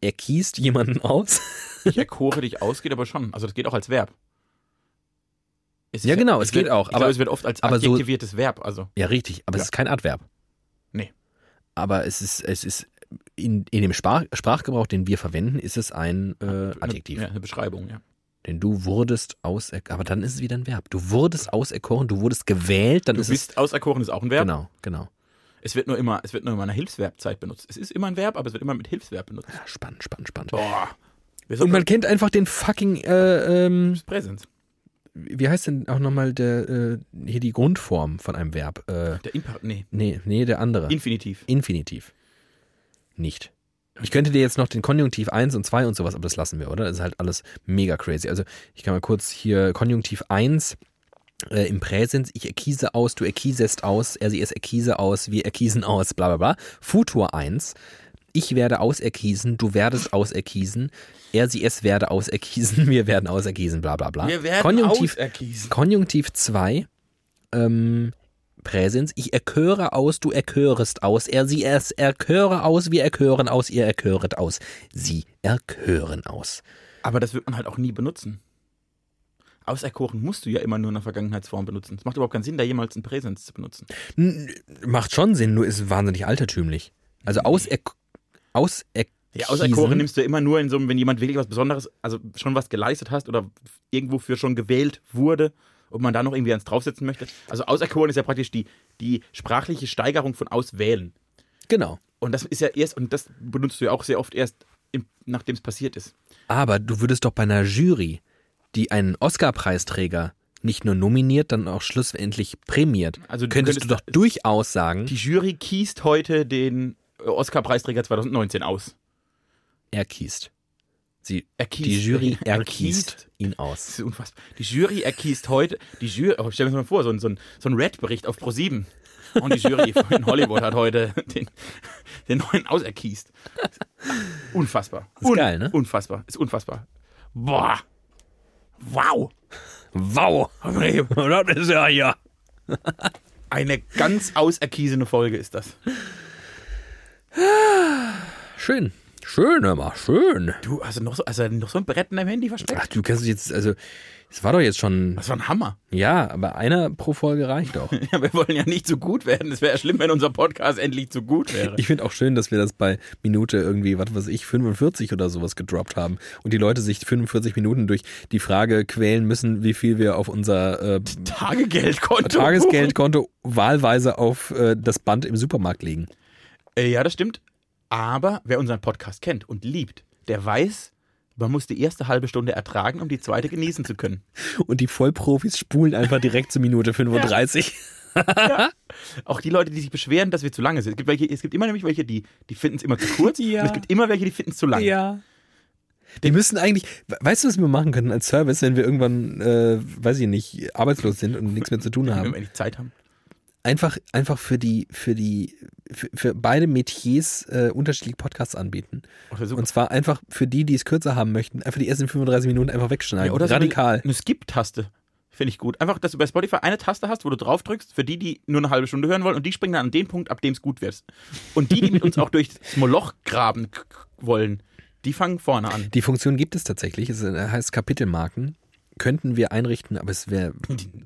erkiest jemanden aus. ich erkore dich aus, geht aber schon. Also das geht auch als Verb. Es Ja, genau, es wird, geht auch, Ich aber- glaube, es wird oft als aber so- adjektiviertes Verb. Also Ja, richtig, aber Ja. es ist kein Adverb. Nee. Aber es ist, es ist in, in dem Sprach, Sprachgebrauch, den wir verwenden, ist es ein äh, Adjektiv. Ja, eine Beschreibung, ja. Denn du wurdest auserkoren, aber dann ist es wieder ein Verb. Du wurdest auserkoren, du wurdest gewählt, dann Du ist bist auserkoren ist auch ein es. Verb. Genau, genau. Es wird nur immer, es wird nur immer in einer Hilfsverbzeit benutzt. Es ist immer ein Verb, aber es wird immer mit Hilfsverb benutzt. Ja, spannend, spannend, spannend. Boah. Und man kennt einfach den fucking, äh, ähm, Präsens. wie heißt denn auch nochmal der, äh, hier die Grundform von einem Verb? Äh, Der Imper nee, nee, nee, der andere. Infinitiv. Infinitiv. Nicht. Ich könnte dir jetzt noch den Konjunktiv 1 und 2 und sowas, aber das lassen wir, oder? Das ist halt alles mega crazy. Also ich kann mal kurz hier Konjunktiv 1 äh, im Präsens, ich erkiese aus, du erkiesest aus, er, sie, es erkiese aus, wir erkiesen aus, bla bla bla. Futur 1, ich werde auserkiesen, du werdest auserkiesen, er, sie, es werde auserkiesen, *laughs* wir werden auserkiesen, bla bla bla. Wir werden Konjunktiv, auserkiesen. Konjunktiv 2, ähm, Präsens, ich erköre aus, du erkörest aus, er, sie, es erköre aus, wir erkören aus, ihr erköret aus, sie erkören aus. Aber das wird man halt auch nie benutzen. Auserkoren musst du ja immer nur in der Vergangenheitsform benutzen. Es macht überhaupt keinen Sinn, da jemals ein Präsens zu benutzen. N- Macht schon Sinn, nur ist wahnsinnig altertümlich. Also auser auserkiesen. Ja, auserkoren nimmst du immer nur in so einem, wenn jemand wirklich was Besonderes, also schon was geleistet hast oder irgendwo für schon gewählt wurde, ob man da noch irgendwie eins draufsetzen möchte. Also auserkoren ist ja praktisch die, die sprachliche Steigerung von auswählen. Genau. Und das ist ja erst, und das benutzt du ja auch sehr oft erst, nachdem es passiert ist. Aber du würdest doch bei einer Jury, die einen Oscar-Preisträger nicht nur nominiert, dann auch schlussendlich prämiert, Also du könntest du doch könntest- durchaus sagen, Die Jury kiest heute den Oscar-Preisträger 2019 aus. er kiest. Sie, Erkiest. die Jury Er *laughs* erkiest kiest. ihn Das aus. ist unfassbar. Die Jury erkiest heute, die Jury, oh, stell dir das mal vor, so ein, so ein, so ein Red-Bericht auf Pro7. Und die Jury in Hollywood hat heute den, den neuen auserkiest. Unfassbar. ist geil, ne? Unfassbar. Ist unfassbar. Boah. Wow. Wow! *laughs* Das ist ja ja. Eine ganz auserkiesene Folge ist das. Schön. Schön, mal, schön. Du, also noch so, also noch so ein Brett in deinem Handy versteckt? Ach, du kannst jetzt, also, es war doch jetzt schon, Das war ein Hammer. ja, aber einer pro Folge reicht doch. *laughs* Ja, wir wollen ja nicht zu gut werden. Es wäre ja schlimm, wenn unser Podcast endlich zu gut wäre. Ich finde auch schön, dass wir das bei Minute irgendwie, was weiß ich, 45 oder sowas gedroppt haben und die Leute sich 45 Minuten durch die Frage quälen müssen, wie viel wir auf unser äh, Tagegeldkonto. Tagesgeldkonto *laughs* wahlweise auf äh, das Band im Supermarkt legen. Äh, ja, das stimmt. Aber wer unseren Podcast kennt und liebt, der weiß, man muss die erste halbe Stunde ertragen, um die zweite genießen zu können. Und die Vollprofis spulen einfach direkt zur Minute *laughs* 35. Auch die Leute, die sich beschweren, dass wir zu lange sind. Es gibt, welche, es gibt immer nämlich welche, die, die finden es immer zu kurz. *laughs* Ja. Und es gibt immer welche, die finden es zu lang. Ja. Die müssen eigentlich, weißt du, was wir machen können als Service, wenn wir irgendwann, äh, weiß ich nicht, arbeitslos sind und nichts mehr zu tun Wenn haben? wir nicht Zeit haben. Einfach, einfach für die, für die, für, für beide Metiers äh, unterschiedliche Podcasts anbieten. So. Und zwar einfach für die, die es kürzer haben möchten, einfach die ersten 35 Minuten einfach wegschneiden. Ja, oder so Radikal. Eine, eine Skip-Taste. Finde ich gut. Einfach, dass du bei Spotify eine Taste hast, wo du drauf drückst, für die, die nur eine halbe Stunde hören wollen und die springen dann an den Punkt, ab dem es gut wird. Und die, die mit uns auch durchs Moloch graben wollen, Die fangen vorne an. Die Funktion gibt es tatsächlich. Es äh, heißt Kapitelmarken. Könnten wir einrichten, aber es wäre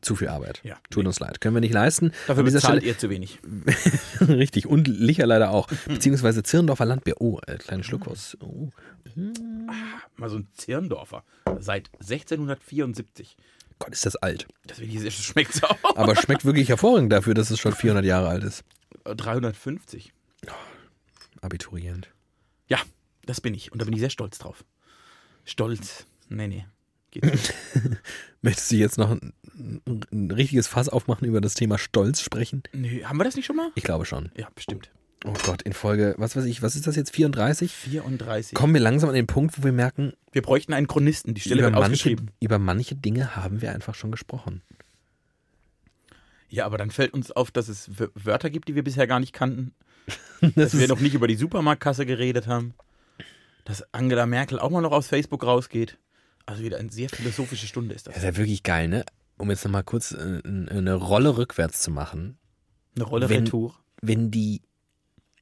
zu viel Arbeit. Ja. Tut uns leid. Können wir nicht leisten. Dafür bezahlt ihr zu wenig. Stelle, *laughs* richtig. Und Licher leider auch. *laughs* Beziehungsweise Zirndorfer Landbier. Oh, äh, kleinen Schluck aus. Oh. Mal so ein Zirndorfer. Seit 1674. Gott, ist das alt. Das, schmeckt so. *laughs* Aber schmeckt wirklich hervorragend dafür, dass es schon 400 Jahre alt ist. 350. Abiturient. Ja, das bin ich. Und da bin ich sehr stolz drauf. Stolz. Nee, nee. Geht nicht. *laughs* Möchtest du jetzt noch ein, ein richtiges Fass aufmachen über das Thema Stolz sprechen? Nö, haben wir das nicht schon mal? Ich glaube schon. Ja, bestimmt. Oh Gott, in Folge, was weiß ich, was ist das jetzt, 34? 34. Kommen wir langsam an den Punkt, wo wir merken, Wir bräuchten einen Chronisten. Die Stelle über wird manche, ausgeschrieben. über manche Dinge haben wir einfach schon gesprochen. Ja, aber dann fällt uns auf, dass es Wörter gibt, die wir bisher gar nicht kannten. *laughs* Das Dass wir noch nicht über die Supermarktkasse geredet haben. Dass Angela Merkel auch mal noch aus Facebook rausgeht. Also wieder eine sehr philosophische Stunde ist das. das ist ja wirklich geil, ne? Um jetzt nochmal kurz äh, eine Rolle rückwärts zu machen. Eine Rolle Wenn- Retour. Wenn die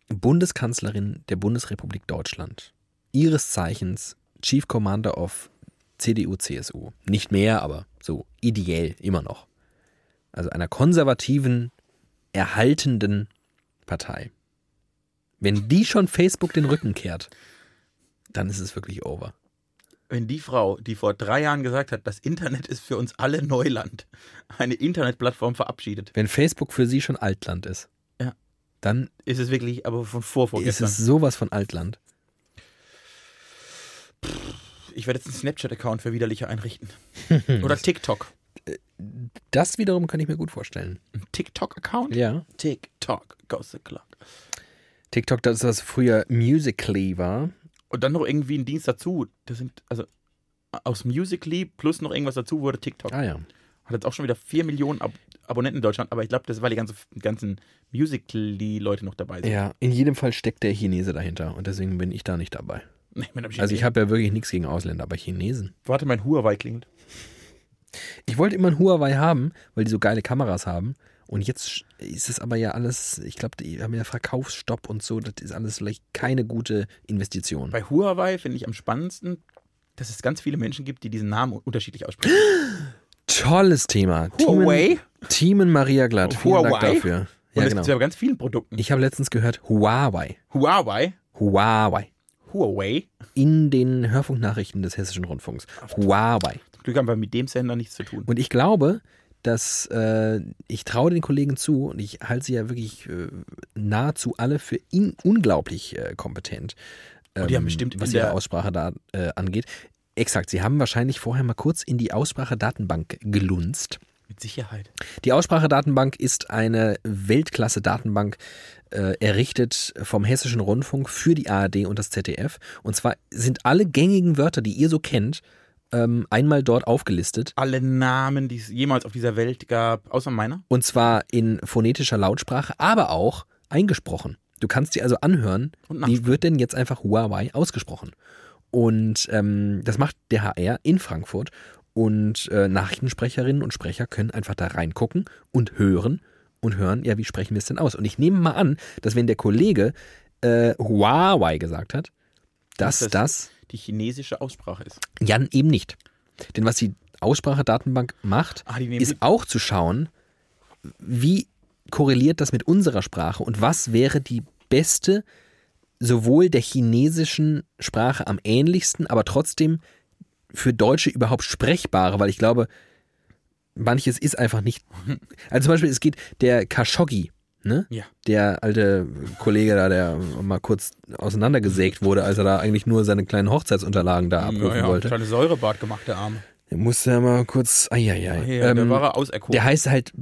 Bundeskanzlerin der Bundesrepublik Deutschland, ihres Zeichens Chief Commander of CDU, CSU, nicht mehr, aber so ideell immer noch, also einer konservativen, erhaltenden Partei, wenn die schon Facebook den Rücken kehrt, dann ist es wirklich over. Wenn die Frau, die vor drei Jahren gesagt hat, das Internet ist für uns alle Neuland, eine Internetplattform verabschiedet, Wenn Facebook für sie schon Altland ist, Ja. dann ist es wirklich aber von ist vorvorgestern. es sowas von Altland. Ich werde jetzt einen Snapchat-Account für Widerliche einrichten. *laughs* Oder TikTok. Das wiederum kann ich mir gut vorstellen. Ein TikTok-Account? Ja. TikTok goes the clock. TikTok, das was früher Musically war. Und dann noch irgendwie ein Dienst dazu. Das sind, also aus Musically plus noch irgendwas dazu wurde TikTok. Ah ja. Hat jetzt auch schon wieder 4 Millionen Ab Abonnenten in Deutschland, aber ich glaube, das ist, weil die ganze, ganzen Musically-Leute noch dabei sind. Ja, in jedem Fall steckt der Chinese dahinter und deswegen bin ich da nicht dabei. *laughs* Nee, einem Also ich habe ja wirklich nichts gegen Ausländer, aber Chinesen. Warte, mein Huawei klingelt. Ich wollte immer ein Huawei haben, weil die so geile Kameras haben. Und jetzt ist es aber ja alles, ich glaube, die haben ja Verkaufsstopp und so. Das ist alles vielleicht keine gute Investition. Bei Huawei finde ich am spannendsten, dass es ganz viele Menschen gibt, die diesen Namen unterschiedlich aussprechen. *gasps* Tolles Thema. Huawei? Teamen, Maria Glatt. Vielen Dank Huawei? dafür. Und Ja, das genau. gibt es ja bei ganz vielen Produkten. Ich habe letztens gehört Huawei. Huawei? Huawei. Huawei? In den Hörfunknachrichten des Hessischen Rundfunks. Huawei. Zum Glück haben wir mit dem Sender nichts zu tun. Und ich glaube, dass äh, ich traue den Kollegen zu und ich halte sie ja wirklich äh, nahezu alle für in, unglaublich äh, kompetent, ähm, Und die haben bestimmt was ihre Aussprache da äh, angeht. Exakt, sie haben wahrscheinlich vorher mal kurz in die Aussprachedatenbank gelunzt. Mit Sicherheit. Die Aussprachedatenbank ist eine Weltklasse-Datenbank, äh, errichtet vom Hessischen Rundfunk für die ARD und das ZDF. Und zwar sind alle gängigen Wörter, die ihr so kennt, ähm, einmal dort aufgelistet. Alle Namen, die es jemals auf dieser Welt gab, außer meiner. Und zwar in phonetischer Lautsprache, aber auch eingesprochen. Du kannst dir also anhören, wie wird denn jetzt einfach Huawei ausgesprochen. Und ähm, das macht der HR in Frankfurt. Und äh, Nachrichtensprecherinnen und Sprecher können einfach da reingucken und hören und hören, ja, wie sprechen wir es denn aus? Und ich nehme mal an, dass wenn der Kollege äh, Huawei gesagt hat, dass Dass das, das- Die chinesische Aussprache ist. Jan eben nicht. Denn was die Aussprachedatenbank macht, Ah, ist auch zu schauen, wie korreliert das mit unserer Sprache und was wäre die beste, sowohl der chinesischen Sprache am ähnlichsten, aber trotzdem für Deutsche überhaupt sprechbare, weil ich glaube, manches ist einfach nicht. *laughs* Also zum Beispiel, es geht der Khashoggi, ne? Ja. Der alte Kollege da, der mal kurz auseinandergesägt wurde, als er da eigentlich nur seine kleinen Hochzeitsunterlagen da abrufen ja, ja, wollte. Kleine Säurebad gemacht, der Arme. Der musste ja mal kurz. Eieiei. Ja, Ähm, war er auserkoren. der heißt halt,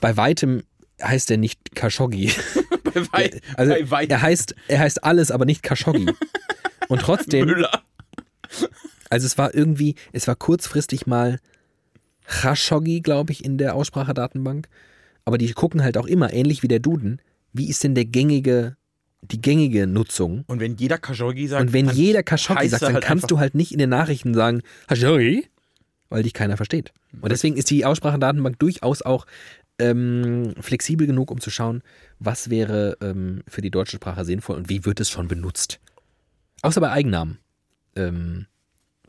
bei weitem heißt er nicht Khashoggi. *laughs* bei, wei Also bei weit er heißt, er heißt alles, aber nicht Khashoggi. *laughs* Und trotzdem, Müller. also es war irgendwie, es war kurzfristig mal Khashoggi, glaube ich, in der Aussprachedatenbank. Aber die gucken halt auch immer, ähnlich wie der Duden, wie ist denn der gängige, die gängige Nutzung? Und wenn jeder Khashoggi sagt, Und wenn dann jeder Khashoggi sagt, dann halt kannst du halt nicht in den Nachrichten sagen, Khashoggi, weil dich keiner versteht. Und deswegen ist die Aussprachedatenbank durchaus auch ähm, flexibel genug, um zu schauen, was wäre ähm, für die deutsche Sprache sinnvoll und wie wird es schon benutzt. Außer bei Eigennamen. ähm,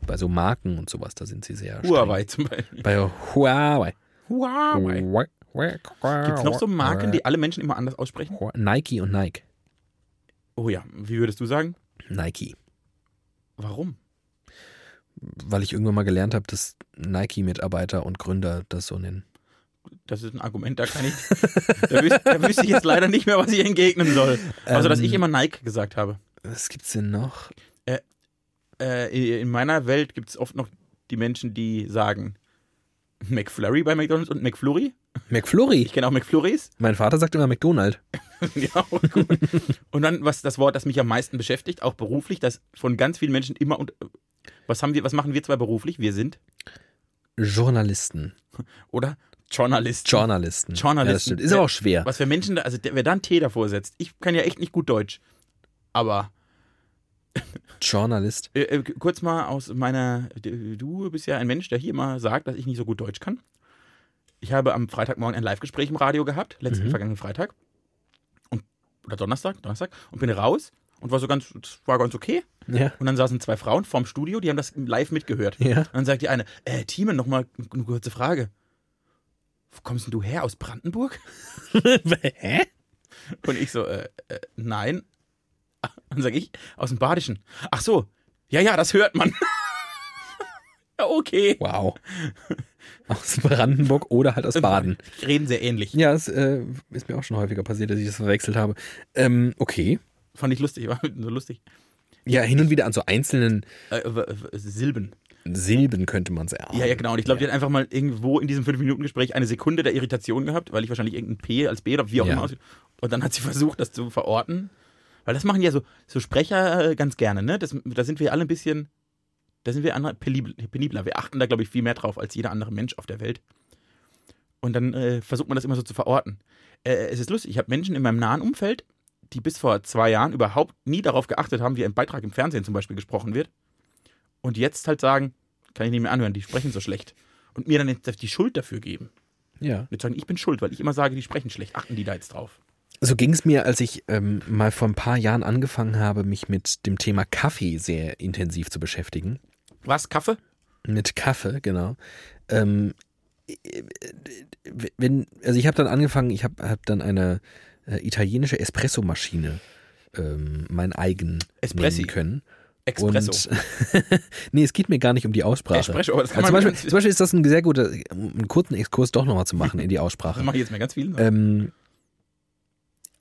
bei so Marken und sowas, da sind sie sehr streng. Huawei zum Beispiel. Bei Huawei. Huawei. Gibt es noch so Marken, die alle Menschen immer anders aussprechen? Nike und Nike. Oh ja, wie würdest du sagen? Nike. Warum? Weil ich irgendwann mal gelernt habe, dass Nike-Mitarbeiter und Gründer das so nennen. Das ist ein Argument, da kann ich. da, wüs da wüsste ich jetzt leider nicht mehr, was ich entgegnen soll. Also, dass ich Ähm, immer Nike gesagt habe. Was gibt's denn noch? Äh, in meiner Welt gibt es oft noch die Menschen, die sagen McFlurry bei McDonalds und McFlurry. McFlurry. Ich kenne auch McFlurries. Mein Vater sagt immer McDonald. *laughs* ja, gut. Und dann, was das Wort, das mich am meisten beschäftigt, auch beruflich, das von ganz vielen Menschen immer und was haben wir, was machen wir zwei beruflich? Wir sind Journalisten. oder Journalisten. Journalisten. Journalisten. Ja. Ist aber auch schwer. Was für Menschen da, also wer da einen T davor setzt. Ich kann ja echt nicht gut Deutsch. Aber Journalist. äh, äh, kurz mal aus meiner, du bist ja ein Mensch, der hier immer sagt, dass ich nicht so gut Deutsch kann. Ich habe am Freitagmorgen ein Live-Gespräch im Radio gehabt, letzten Mhm. vergangenen Freitag. Und, oder Donnerstag, Donnerstag. Und bin raus und war so ganz, war ganz okay. Ja. Und dann saßen zwei Frauen vorm Studio, die haben das live mitgehört. Ja. Und dann sagt die eine, äh, Thieme, nochmal eine kurze Frage. Wo kommst denn du her? Aus Brandenburg? *laughs* Hä? Und ich so, äh, äh, nein. *laughs* Dann sage ich, aus dem Badischen. Ach so, ja, ja, das hört man. *laughs* ja, okay. Wow. Aus Brandenburg oder halt aus Baden. Reden sehr ähnlich. Ja, es äh, ist mir auch schon häufiger passiert, dass ich das verwechselt habe. Ähm, okay. Fand ich lustig, *laughs* war so lustig. Ja, hin und wieder an so einzelnen Äh, w- Silben. Silben könnte man sagen. Ja, ja, genau. Und ich glaube, die hat einfach mal irgendwo in diesem 5-Minuten-Gespräch eine Sekunde der Irritation gehabt, weil ich wahrscheinlich irgendein P als B oder wie auch Ja. immer. Und dann hat sie versucht, das zu verorten. Weil das machen ja so, so Sprecher äh, ganz gerne, ne? Das, da sind wir alle ein bisschen, da sind wir andere penibler. Wir achten da, glaube ich, viel mehr drauf als jeder andere Mensch auf der Welt. Und dann äh, versucht man das immer so zu verorten. Äh, es ist lustig, ich habe Menschen in meinem nahen Umfeld, die bis vor zwei Jahren überhaupt nie darauf geachtet haben, wie ein Beitrag im Fernsehen zum Beispiel gesprochen wird. Und jetzt halt sagen, kann ich nicht mehr anhören, die sprechen so schlecht. Und mir dann jetzt die Schuld dafür geben. ja. Und jetzt sagen, ich bin schuld, weil ich immer sage, die sprechen schlecht. Achten die da jetzt drauf? So ging es mir, als ich ähm, mal vor ein paar Jahren angefangen habe, mich mit dem Thema Kaffee sehr intensiv zu beschäftigen. Was, Kaffee? Mit Kaffee, genau. Ähm, äh, wenn, also ich habe dann angefangen, ich habe hab dann eine äh, italienische Espresso-Maschine ähm, mein eigen Espressi. nehmen können. Espresso. Und *laughs* nee, es geht mir gar nicht um die Aussprache. Espresso, aber das kann Also zum, man Beispiel, zum Beispiel ist das ein sehr guter, um einen kurzen Exkurs doch nochmal zu machen in die Das Aussprache. *laughs* mache ich jetzt mal ganz viel. Ähm,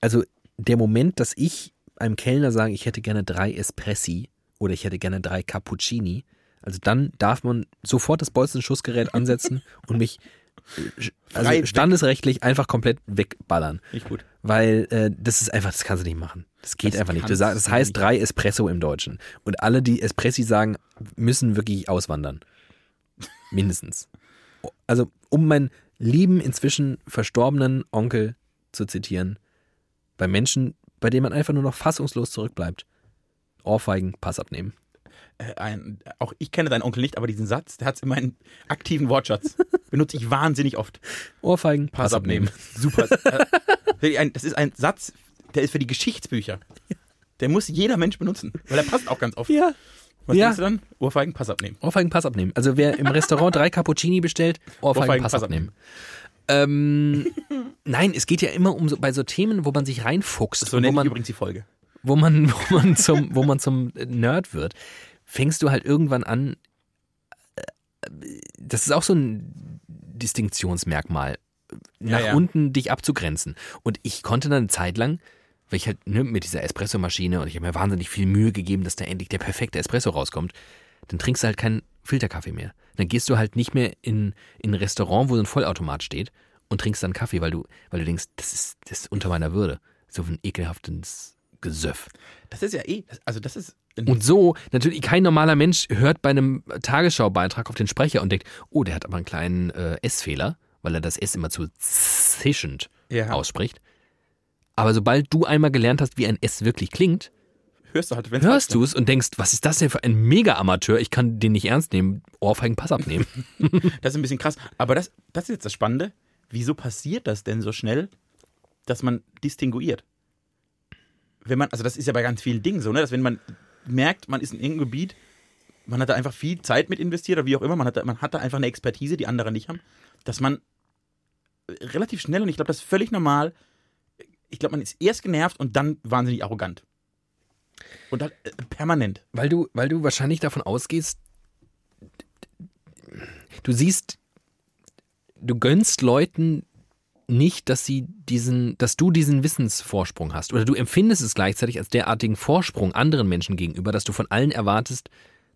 also der Moment, dass ich einem Kellner sage, ich hätte gerne drei Espressi oder ich hätte gerne drei Cappuccini, also dann darf man sofort das Bolzenschussgerät ansetzen *laughs* und mich äh, also standesrechtlich einfach komplett wegballern. Nicht gut. Weil äh, das ist einfach, das kannst du nicht machen. Das geht Das einfach nicht. Das du heißt nicht. drei Espresso im Deutschen. Und alle, die Espressi sagen, müssen wirklich auswandern. Mindestens. Also, um meinen lieben, inzwischen verstorbenen Onkel zu zitieren, bei Menschen, bei denen man einfach nur noch fassungslos zurückbleibt. Ohrfeigen, Pass abnehmen. Äh, ein, auch ich kenne deinen Onkel nicht, aber diesen Satz, der hat es in meinem aktiven Wortschatz. *laughs* Benutze ich wahnsinnig oft. Ohrfeigen, Pass, abnehmen. Super. *laughs* Äh, das ist ein Satz, der ist für die Geschichtsbücher. Der muss jeder Mensch benutzen, weil er passt auch ganz oft. Ja. Was Ja. denkst du dann? Ohrfeigen, Pass abnehmen. Ohrfeigen, Pass abnehmen. Also wer im Restaurant drei Cappuccini bestellt, Ohrfeigen, Ohrfeigen, Pass, Pass abnehmen. Ähm, nein, es geht ja immer um so, bei so Themen, wo man sich reinfuchst, So wo, nenne man, übrigens die Folge. wo, man, *laughs* wo, man zum, wo man zum Nerd wird, fängst du halt irgendwann an, äh, das ist auch so ein Distinktionsmerkmal, nach ja. unten dich abzugrenzen. Und ich konnte dann eine Zeit lang, weil ich halt ne, mit dieser Espressomaschine und ich habe mir wahnsinnig viel Mühe gegeben, dass da endlich der perfekte Espresso rauskommt, dann trinkst du halt keinen Filterkaffee mehr. Dann gehst du halt nicht mehr in, in ein Restaurant, wo so ein Vollautomat steht und trinkst dann Kaffee, weil du, weil du denkst, das ist, das ist unter meiner Würde. So ein ekelhaftes Gesöff. Das ist ja eh, also das ist Und so, natürlich, kein normaler Mensch hört bei einem Tagesschaubeitrag auf den Sprecher und denkt, oh, der hat aber einen kleinen äh, S-Fehler, weil er das S immer zu zischend Ja. ausspricht. Aber sobald du einmal gelernt hast, wie ein S wirklich klingt, hörst du halt, wenn hörst du es und denkst, was ist das denn für ein Mega-Amateur? Ich kann den nicht ernst nehmen. Ohrfeigen Pass abnehmen. *laughs* *laughs* Das ist ein bisschen krass. Aber das, das ist jetzt das Spannende. Wieso passiert das denn so schnell, dass man distinguiert? Wenn man, also das ist ja bei ganz vielen Dingen so, ne, dass wenn man merkt, man ist in irgendeinem Gebiet man hat da einfach viel Zeit mit investiert oder wie auch immer. Man hat, da, man hat da einfach eine Expertise, die andere nicht haben, dass man relativ schnell, und ich glaube, das ist völlig normal, ich glaube, man ist erst genervt und dann wahnsinnig arrogant. Und halt äh, permanent. Weil du, weil du wahrscheinlich davon ausgehst, du siehst, du gönnst Leuten nicht, dass sie diesen, dass du diesen Wissensvorsprung hast. Oder du empfindest es gleichzeitig als derartigen Vorsprung anderen Menschen gegenüber, dass du von allen erwartest,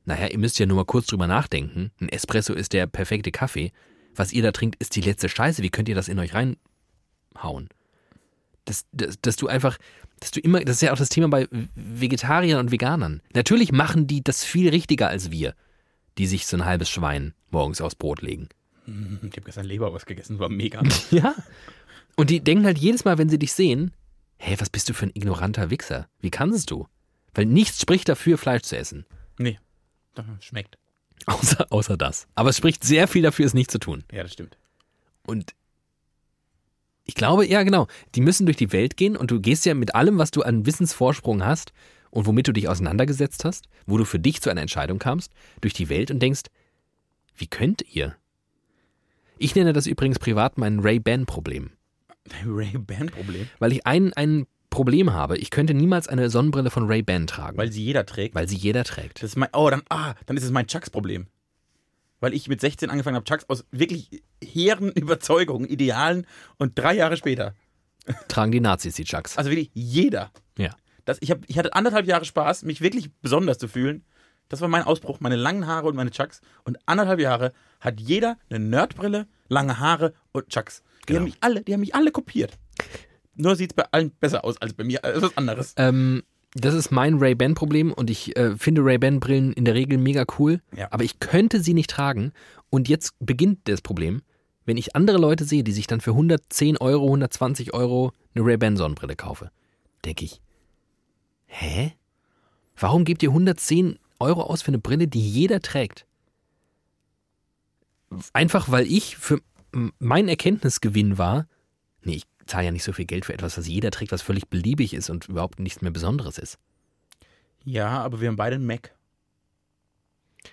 naja, ihr müsst ja nur mal kurz drüber nachdenken. Ein Espresso ist der perfekte Kaffee. Was ihr da trinkt, ist die letzte Scheiße. Wie könnt ihr das in euch reinhauen? Dass, dass, dass du einfach, dass du immer, das ist ja auch das Thema bei Vegetariern und Veganern. Natürlich machen die das viel richtiger als wir, die sich so ein halbes Schwein morgens aufs Brot legen. *laughs* Ich habe gestern Leberwurst gegessen, war mega. *laughs* Ja. Und die denken halt jedes Mal, wenn sie dich sehen, hey, was bist du für ein ignoranter Wichser? Wie kannst du? Weil nichts spricht dafür, Fleisch zu essen. Nee, schmeckt. Außer, außer das. Aber es spricht sehr viel dafür, es nicht zu tun. Ja, das stimmt. Und ich glaube, ja, genau. Die müssen durch die Welt gehen und du gehst ja mit allem, was du an Wissensvorsprung hast und womit du dich auseinandergesetzt hast, wo du für dich zu einer Entscheidung kamst, durch die Welt und denkst, wie könnt ihr? Ich nenne das übrigens privat mein Ray-Ban-Problem. Ray-Ban-Problem. Weil ich ein, ein Problem habe. Ich könnte niemals eine Sonnenbrille von Ray-Ban tragen. Weil sie jeder trägt. weil sie jeder trägt. Das ist mein, oh, dann, ah, dann ist es mein Chucks-Problem. Weil ich mit 16 angefangen habe, Chucks aus wirklich hehren *laughs* Überzeugungen, Idealen und drei Jahre später. Tragen die Nazis die Chucks. Also wirklich jeder. Ja. Das, ich, hab, ich hatte anderthalb Jahre Spaß, mich wirklich besonders zu fühlen. Das war mein Ausbruch, meine langen Haare und meine Chucks. Und anderthalb Jahre hat jeder eine Nerdbrille, lange Haare und Chucks. Die, Genau. haben, mich alle, die haben mich alle kopiert. Nur sieht es bei allen besser aus als bei mir. Das ist was anderes. Ähm, das ist mein Ray-Ban-Problem und ich äh, finde Ray-Ban-Brillen in der Regel mega cool, Ja. aber ich könnte sie nicht tragen. Und jetzt beginnt das Problem, wenn ich andere Leute sehe, die sich dann für 110 Euro, 120 Euro eine Ray-Ban-Sonnenbrille kaufe, denke ich, hä? Warum gebt ihr 110 Euro aus für eine Brille, die jeder trägt? Einfach weil ich für mein Erkenntnisgewinn war, nee, ich zahle ja nicht so viel Geld für etwas, was jeder trägt, was völlig beliebig ist und überhaupt nichts mehr Besonderes ist. Ja, aber wir haben beide einen Mac.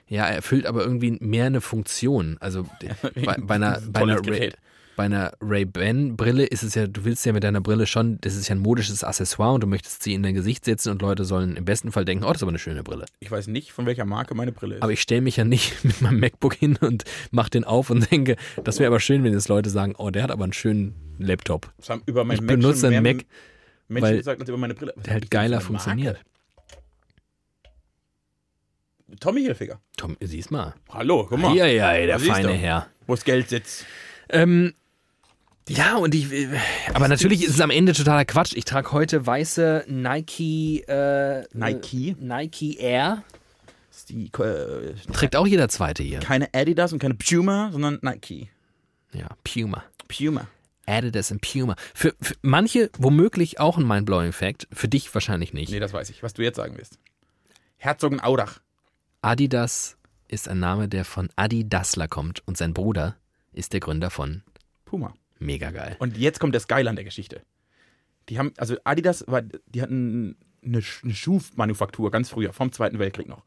Ja, er erfüllt aber irgendwie mehr eine Funktion. Also *laughs* bei, bei einer, bei einer, Gerät. Bei einer Ray-Ban-Brille ist es ja, du willst ja mit deiner Brille schon, das ist ja ein modisches Accessoire und du möchtest sie in dein Gesicht setzen und Leute sollen im besten Fall denken, oh, das ist aber eine schöne Brille. Ich weiß nicht, von welcher Marke meine Brille ist. Aber ich stelle mich ja nicht *laughs* mit meinem MacBook hin und mache den auf und denke, das wäre aber schön, wenn jetzt Leute sagen, oh, der hat aber einen schönen Laptop. Das haben über meinen Ich Mac benutze einen Mac, Menschen weil gesagt über meine Brille. Was der halt geiler funktioniert. Tommy Hilfiger. Tom, siehst mal. Hallo, guck mal. Ja, ja, der Siehst feine du. Herr. Wo das Geld sitzt. Ähm, ja, und ich, äh, aber natürlich ist es am Ende totaler Quatsch. Ich trage heute weiße Nike, äh, Nike? Nike Air. Die, äh, Trägt auch jeder Zweite hier. keine Adidas und keine Puma, sondern Nike. Ja, Puma. Puma. Adidas und Puma. Für, für manche womöglich auch ein Mindblowing Fact, für dich wahrscheinlich nicht. Nee, das weiß ich, was du jetzt sagen willst. Herzogenaurach. Adidas ist ein Name, der von Adi Dassler kommt und sein Bruder ist der Gründer von Puma. Mega geil. Und jetzt kommt das Geile an der Geschichte. Die haben, also Adidas, war, die hatten eine, eine Schuhmanufaktur ganz früher, vom Zweiten Weltkrieg noch.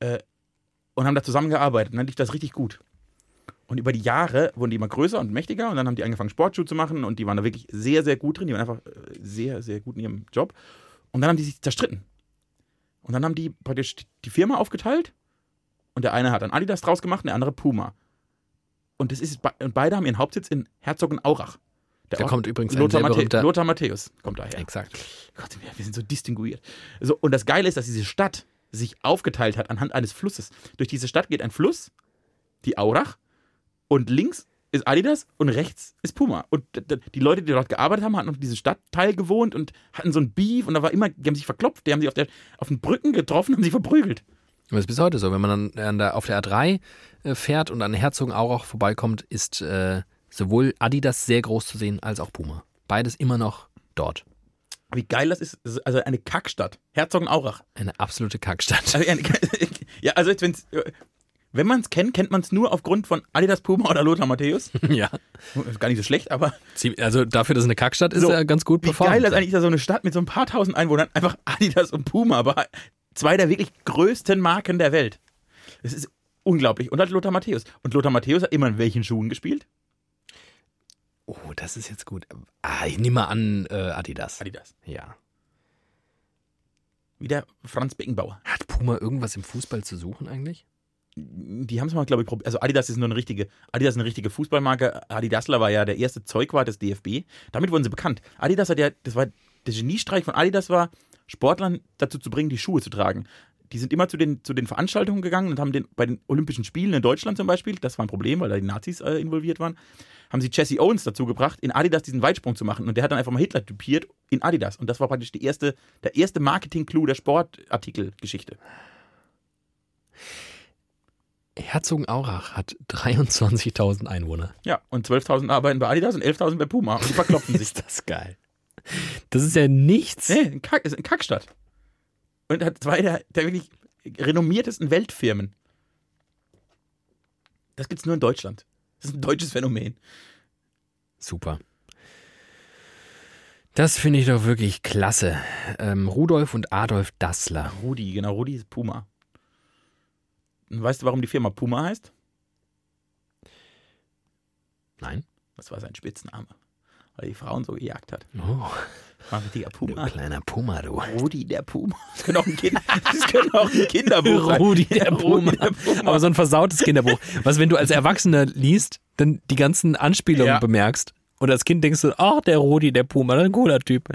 Äh, und haben da zusammengearbeitet und dann lief das richtig gut. Und über die Jahre wurden die immer größer und mächtiger und dann haben die angefangen, Sportschuhe zu machen und die waren da wirklich sehr, sehr gut drin. Die waren einfach äh, sehr, sehr gut in ihrem Job. Und dann haben die sich zerstritten. Und dann haben die praktisch die Firma aufgeteilt und der eine hat dann Adidas draus gemacht und der andere Puma. Und, das ist, und beide haben ihren Hauptsitz in Herzogenaurach. Der Da Ort- kommt übrigens Lothar, Matthä Lothar Matthäus kommt daher. Exakt. Gott, wir, wir sind so distinguiert. So, und das Geile ist, dass diese Stadt sich aufgeteilt hat anhand eines Flusses. Durch diese Stadt geht ein Fluss, die Aurach, und links ist Adidas und rechts ist Puma. Und die Leute, die dort gearbeitet haben, hatten auf diesem Stadtteil gewohnt und hatten so ein Beef und da war immer, die haben sich verklopft, die haben sich auf, der, auf den Brücken getroffen, haben sich verprügelt. Es ist bis heute so. Wenn man dann der, auf der A3 äh, fährt und an Herzogenaurach vorbeikommt, ist äh, sowohl Adidas sehr groß zu sehen als auch Puma. Beides immer noch dort. Wie geil das ist. Das ist Also eine Kackstadt. Herzogenaurach. Eine absolute Kackstadt. Also, eine- *laughs* ja, also jetzt, wenn's, äh, wenn man es kennt, kennt man es nur aufgrund von Adidas Puma oder Lothar Matthäus. *laughs* ja. Ist gar nicht so schlecht, aber Also dafür, dass es eine Kackstadt ist, So, er ganz gut wie performt. geil das eigentlich ist, da so eine Stadt mit so ein paar tausend Einwohnern, einfach Adidas und Puma, aber zwei der wirklich größten Marken der Welt. Es ist unglaublich. Und halt Lothar Matthäus. Und Lothar Matthäus hat immer in welchen Schuhen gespielt? Oh, das ist jetzt gut. Ah, ich nehme mal an, äh, Adidas. Adidas. Ja. Wie der Franz Beckenbauer. Hat Puma irgendwas im Fußball zu suchen eigentlich? Die haben es mal, glaube ich, probiert. Also Adidas ist nur eine richtige, Adidas ist eine richtige Fußballmarke. Adidasler war ja der erste Zeugwart des DFB. Damit wurden sie bekannt. Adidas hat ja, das war, der Geniestreich von Adidas war, Sportlern dazu zu bringen, die Schuhe zu tragen. Die sind immer zu den, zu den Veranstaltungen gegangen und haben den, bei den Olympischen Spielen in Deutschland zum Beispiel, das war ein Problem, weil da die Nazis äh, involviert waren, haben sie Jesse Owens dazu gebracht, in Adidas diesen Weitsprung zu machen. Und der hat dann einfach mal Hitler typiert in Adidas. Und das war praktisch die erste, der erste Marketing-Clou der Sportartikelgeschichte. Herzogenaurach hat *laughs* 23.000 Einwohner. Ja, und 12.000 arbeiten bei Adidas und 11.000 bei Puma. Und die verklopfen *laughs* sich. Ist das geil. Das ist ja nichts. Nee, ein Kack, ist eine Kackstadt. Und hat zwei der, der wirklich renommiertesten Weltfirmen. Das gibt's nur in Deutschland. Das ist ein deutsches Phänomen. Super. Das finde ich doch wirklich klasse. Ähm, Rudolf und Adolf Dassler. Rudi, genau, Rudi ist Puma. Und weißt du, warum die Firma Puma heißt? Nein? Das war sein Spitzname. Weil die Frauen so gejagt hat. Oh, War ein richtiger du Puma. kleiner Puma, du. Rudi der Puma. Das könnte auch ein, kind, das könnte auch ein Kinderbuch sein. Rudi der Puma. Rudi der Puma. Aber so ein versautes Kinderbuch. Was, wenn du als Erwachsener liest, dann die ganzen Anspielungen Ja. bemerkst. Und als Kind denkst du, ach, der Rudi, der Puma, ein cooler Typ.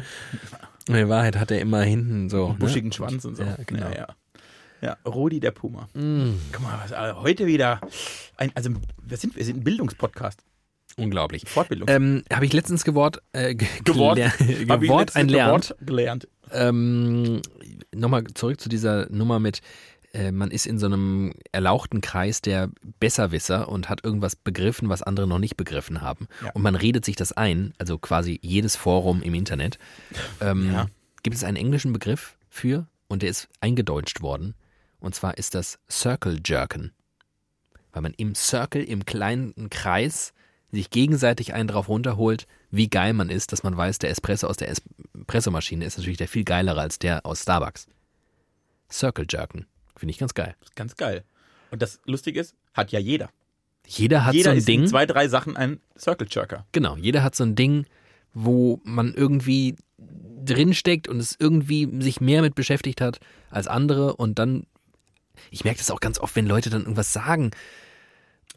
Und in Wahrheit hat er immer hinten so. Einen buschigen ne? Schwanz und so. Ja, genau. Ja, ja. ja Rudi der Puma. Mm, Guck mal, was, äh, heute wieder. Ein, also, wir sind, wir sind ein Bildungspodcast. Unglaublich. Fortbildung. Ähm, Habe ich letztens gewort, äh, ge Gewort. Gewort ein. Wort gelernt. Ähm, Nochmal zurück zu dieser Nummer mit, äh, man ist in so einem erlauchten Kreis der Besserwisser und hat irgendwas begriffen, was andere noch nicht begriffen haben. Ja. Und man redet sich das ein, also quasi jedes Forum im Internet. Ähm, Ja. Gibt es einen englischen Begriff für und der ist eingedeutscht worden. Und zwar ist das Circle Jerken. Weil man im Circle, im kleinen Kreis, sich gegenseitig einen drauf runterholt, wie geil man ist, dass man weiß, der Espresso aus der Espressomaschine ist natürlich der viel geilere als der aus Starbucks. Circle Jerken. Finde ich ganz geil. Das ist ganz geil. Und das Lustige ist, hat ja jeder. Jeder hat jeder so ein Ding. in zwei, drei Sachen ein Circle Jerker. Genau, jeder hat so ein Ding, wo man irgendwie drinsteckt und es irgendwie sich mehr mit beschäftigt hat als andere und dann, ich merke das auch ganz oft, wenn Leute dann irgendwas sagen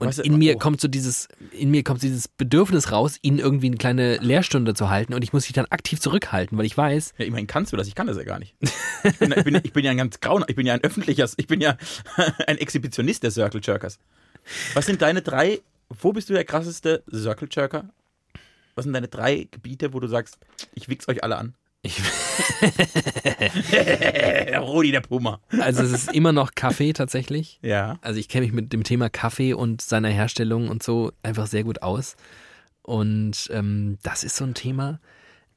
und Weißt du, in mir oh. kommt so dieses, in mir kommt dieses Bedürfnis raus, ihnen irgendwie eine kleine Lehrstunde zu halten und ich muss mich dann aktiv zurückhalten, weil ich weiß, Ja, immerhin kannst du das, ich kann das ja gar nicht. *laughs* Ich bin, ich bin, ich bin ja ein ganz grauen, ich bin ja ein öffentlicher, ich bin ja *laughs* ein Exhibitionist der Circle Jerkers. Was sind deine drei, wo bist du der krasseste Circle Jerker? Was sind deine drei Gebiete, wo du sagst, ich wichs euch alle an? Ich, *laughs* *laughs* Rudi der Puma. also es ist immer noch Kaffee tatsächlich. Ja. Also ich kenne mich mit dem Thema Kaffee und seiner Herstellung und so einfach sehr gut aus. Und ähm, das ist so ein Thema.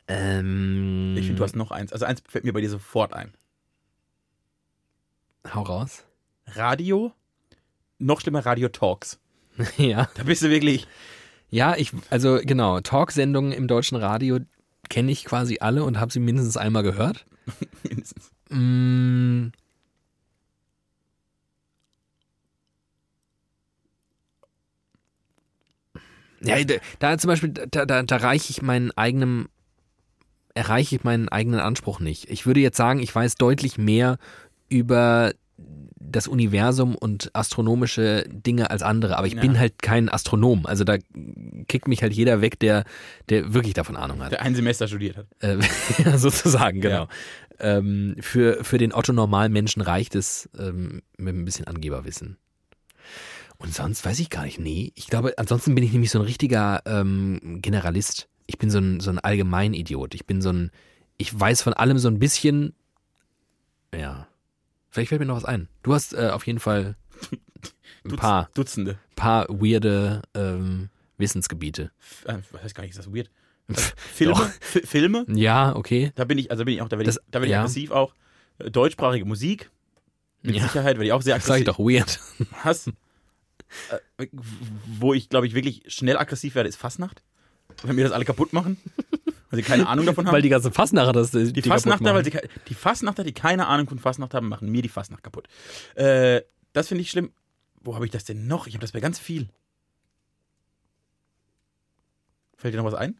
Ähm, Ich finde, du hast noch eins. Also eins fällt mir bei dir sofort ein. Hau raus. Radio, noch schlimmer Radio Talks. *laughs* ja. Da bist du wirklich. Ja, ich, also genau, Talksendungen im deutschen Radio kenne ich quasi alle und habe sie mindestens einmal gehört. *laughs* mindestens. Mm. Ja, da, zum Beispiel, da, da, da reiche ich meinen eigenen, erreiche ich meinen eigenen Anspruch nicht. Ich würde jetzt sagen, ich weiß deutlich mehr über das Universum und astronomische Dinge als andere, aber ich Ja. bin halt kein Astronom. Also da kickt mich halt jeder weg, der, der wirklich davon Ahnung hat. Der ein Semester studiert hat. Äh, *laughs* ja, sozusagen, genau. Ähm, für, für den Otto-Normalmenschen reicht es ähm, mit ein bisschen Angeberwissen. Und sonst weiß ich gar nicht. Nee, ich glaube, ansonsten bin ich nämlich so ein richtiger ähm, Generalist. Ich bin so ein, so ein Allgemeinidiot. Ich bin so ein, ich weiß von allem so ein bisschen. Ja. Vielleicht fällt mir noch was ein. Du hast äh, auf jeden Fall ein Dutz- paar, Dutzende. paar weirde ähm, Wissensgebiete. F- äh, Was heißt gar nicht, ist das weird? *laughs* Filme, Doch. F Filme, Ja, okay. da bin ich, also bin ich auch, da werde ich, Das- da ich ja. aggressiv auch. Äh, Deutschsprachige Musik, mit Ja. Sicherheit werde ich auch sehr Sag ich aggressiv. doch weird. Was? Äh, wo ich, glaube ich, wirklich schnell aggressiv werde, ist Fastnacht. Wenn mir das alle kaputt machen, weil sie keine Ahnung davon haben. Weil die ganzen Fastnacher das die, Die machen. weil sie, die Fastnachter, die keine Ahnung von Fastnacht haben, machen mir die Fastnacht kaputt. Äh, Das finde ich schlimm. Wo habe ich das denn noch? Ich habe das bei ganz viel. Fällt dir noch was ein?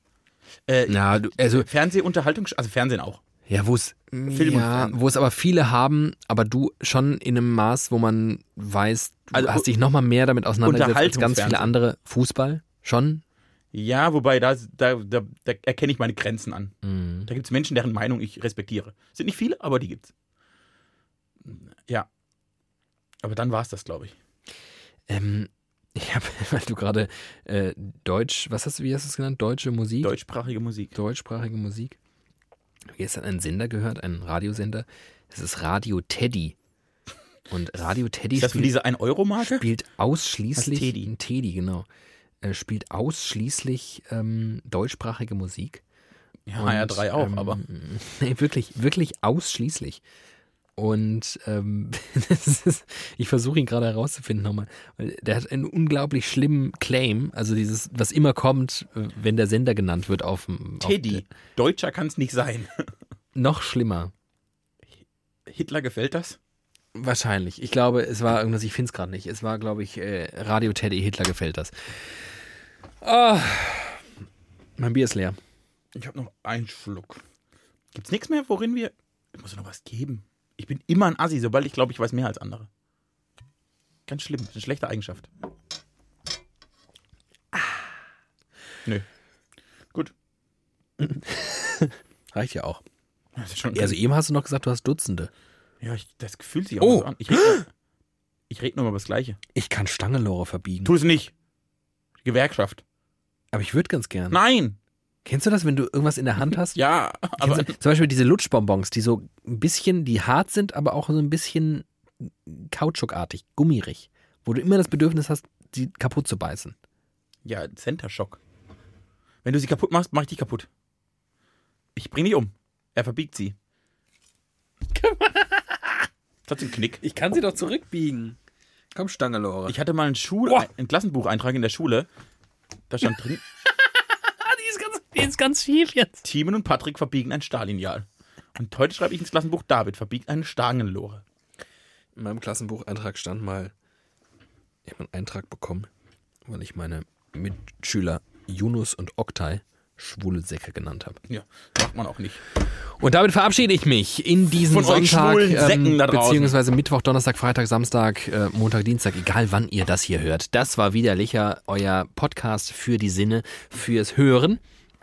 Äh, Ja, du, also Fernsehunterhaltung, also Fernsehen auch. Ja, wo es ja, wo es aber viele haben, aber du schon in einem Maß, wo man weiß, du Also, hast dich noch mal mehr damit auseinandergesetzt als ganz viele andere. Fußball schon. Ja, wobei, da, da, da, da erkenne ich meine Grenzen an. Mhm. Da gibt es Menschen, deren Meinung ich respektiere. Sind nicht viele, aber die gibt's. Ja. Aber dann war es das, glaube ich. Ähm, *laughs* ich habe, weil du gerade äh, Deutsch, was hast du, wie hast du es genannt? Deutsche Musik? Deutschsprachige Musik. Deutschsprachige Musik. Ich habe gestern einen Sender gehört, einen Radiosender. Das ist Radio Teddy. Und Radio Teddy Ist das für spielt, diese 1-Euro-Marke? spielt ausschließlich. Teddy? Ein Teddy, genau. Äh, spielt ausschließlich ähm, deutschsprachige Musik. Ja, Und, HR3 auch, ähm, aber. *laughs* Nee, wirklich, wirklich ausschließlich. Und ähm, *laughs* ist, ich versuche ihn gerade herauszufinden nochmal. Der hat einen unglaublich schlimmen Claim, also dieses, was immer kommt, äh, wenn der Sender genannt wird auf dem. auf Teddy. der- Deutscher kann es nicht sein. *laughs* noch schlimmer. Hitler gefällt das? Wahrscheinlich. Ich glaube, es war irgendwas, ich finde es gerade nicht. Es war, glaube ich, äh, Radio Teddy Hitler gefällt das. Ah, mein Bier ist leer. Ich habe noch einen Schluck. Gibt's nichts mehr, worin wir. Ich muss noch was geben. Ich bin immer ein Assi, sobald ich glaube, ich weiß mehr als andere. Ganz schlimm. Das ist eine schlechte Eigenschaft. Nö. Gut. *laughs* Reicht ja auch. Also eben hast du noch gesagt, du hast Dutzende. Ja, ich, das fühlt sich Oh. auch so an. Ich rede ich red nur mal über das Gleiche. Ich kann Stangenlore verbiegen. Tu es nicht. Gewerkschaft. Aber ich würde ganz gern. Nein. Kennst du das, wenn du irgendwas in der Hand hast? *laughs* Ja, aber du, zum Beispiel diese Lutschbonbons, die so ein bisschen, die hart sind, aber auch so ein bisschen kautschukartig, gummirig, wo du immer das Bedürfnis hast, sie kaputt zu beißen. Ja, Center Shock. Wenn du sie kaputt machst, mach ich dich kaputt. Ich bring dich um. Er verbiegt sie. *laughs* Hat einen Knick. Ich kann sie doch zurückbiegen. Komm, Stangelore. Ich hatte mal einen, Schul Boah. einen Klassenbucheintrag in der Schule. Da stand drin, *laughs* die, ist ganz, die ist ganz schief jetzt. Timon und Patrick verbiegen ein Stahllineal. Und heute schreibe ich ins Klassenbuch, David verbiegt eine Stangenlore. In meinem Klassenbucheintrag stand mal, ich habe einen Eintrag bekommen, weil ich meine Mitschüler Yunus und Oktay schwule Säcke genannt habe. Ja, macht man auch nicht. Und damit verabschiede ich mich in diesen Von Sonntag, draußen. beziehungsweise Mittwoch, Donnerstag, Freitag, Samstag, äh, Montag, Dienstag, egal wann ihr das hier hört. Das war widerlicher euer Podcast für die Sinne, fürs Hören,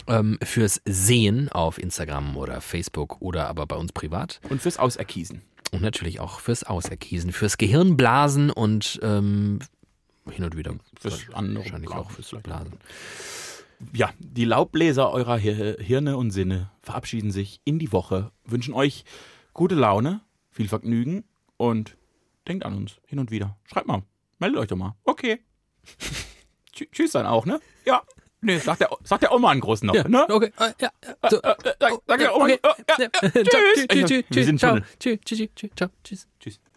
ähm, fürs Sehen auf Instagram oder Facebook oder aber bei uns privat. Und fürs Auserkiesen. Und natürlich auch fürs Auserkiesen, fürs Gehirnblasen und ähm, hin und wieder Fürs andere wahrscheinlich Blasen auch fürs. Blasen. Ja, die Laubbläser eurer Hir Hirne und Sinne verabschieden sich in die Woche, wünschen euch gute Laune, viel Vergnügen und denkt an uns hin und wieder. Schreibt mal, meldet euch doch mal. Okay. *laughs* Tschü- Tschüss dann auch, ne? Ja. Nee, sagt der, sagt der Oma einen großen noch, Ja, ne? okay. äh, ja, so. Äh, äh, sag, sag der Oma, okay. ja, *laughs* tschüss. Tschüss, tschüss, tschüss, ciao. Tschüss, tschüss, tschüss, ciao, tschüss. Tschüss.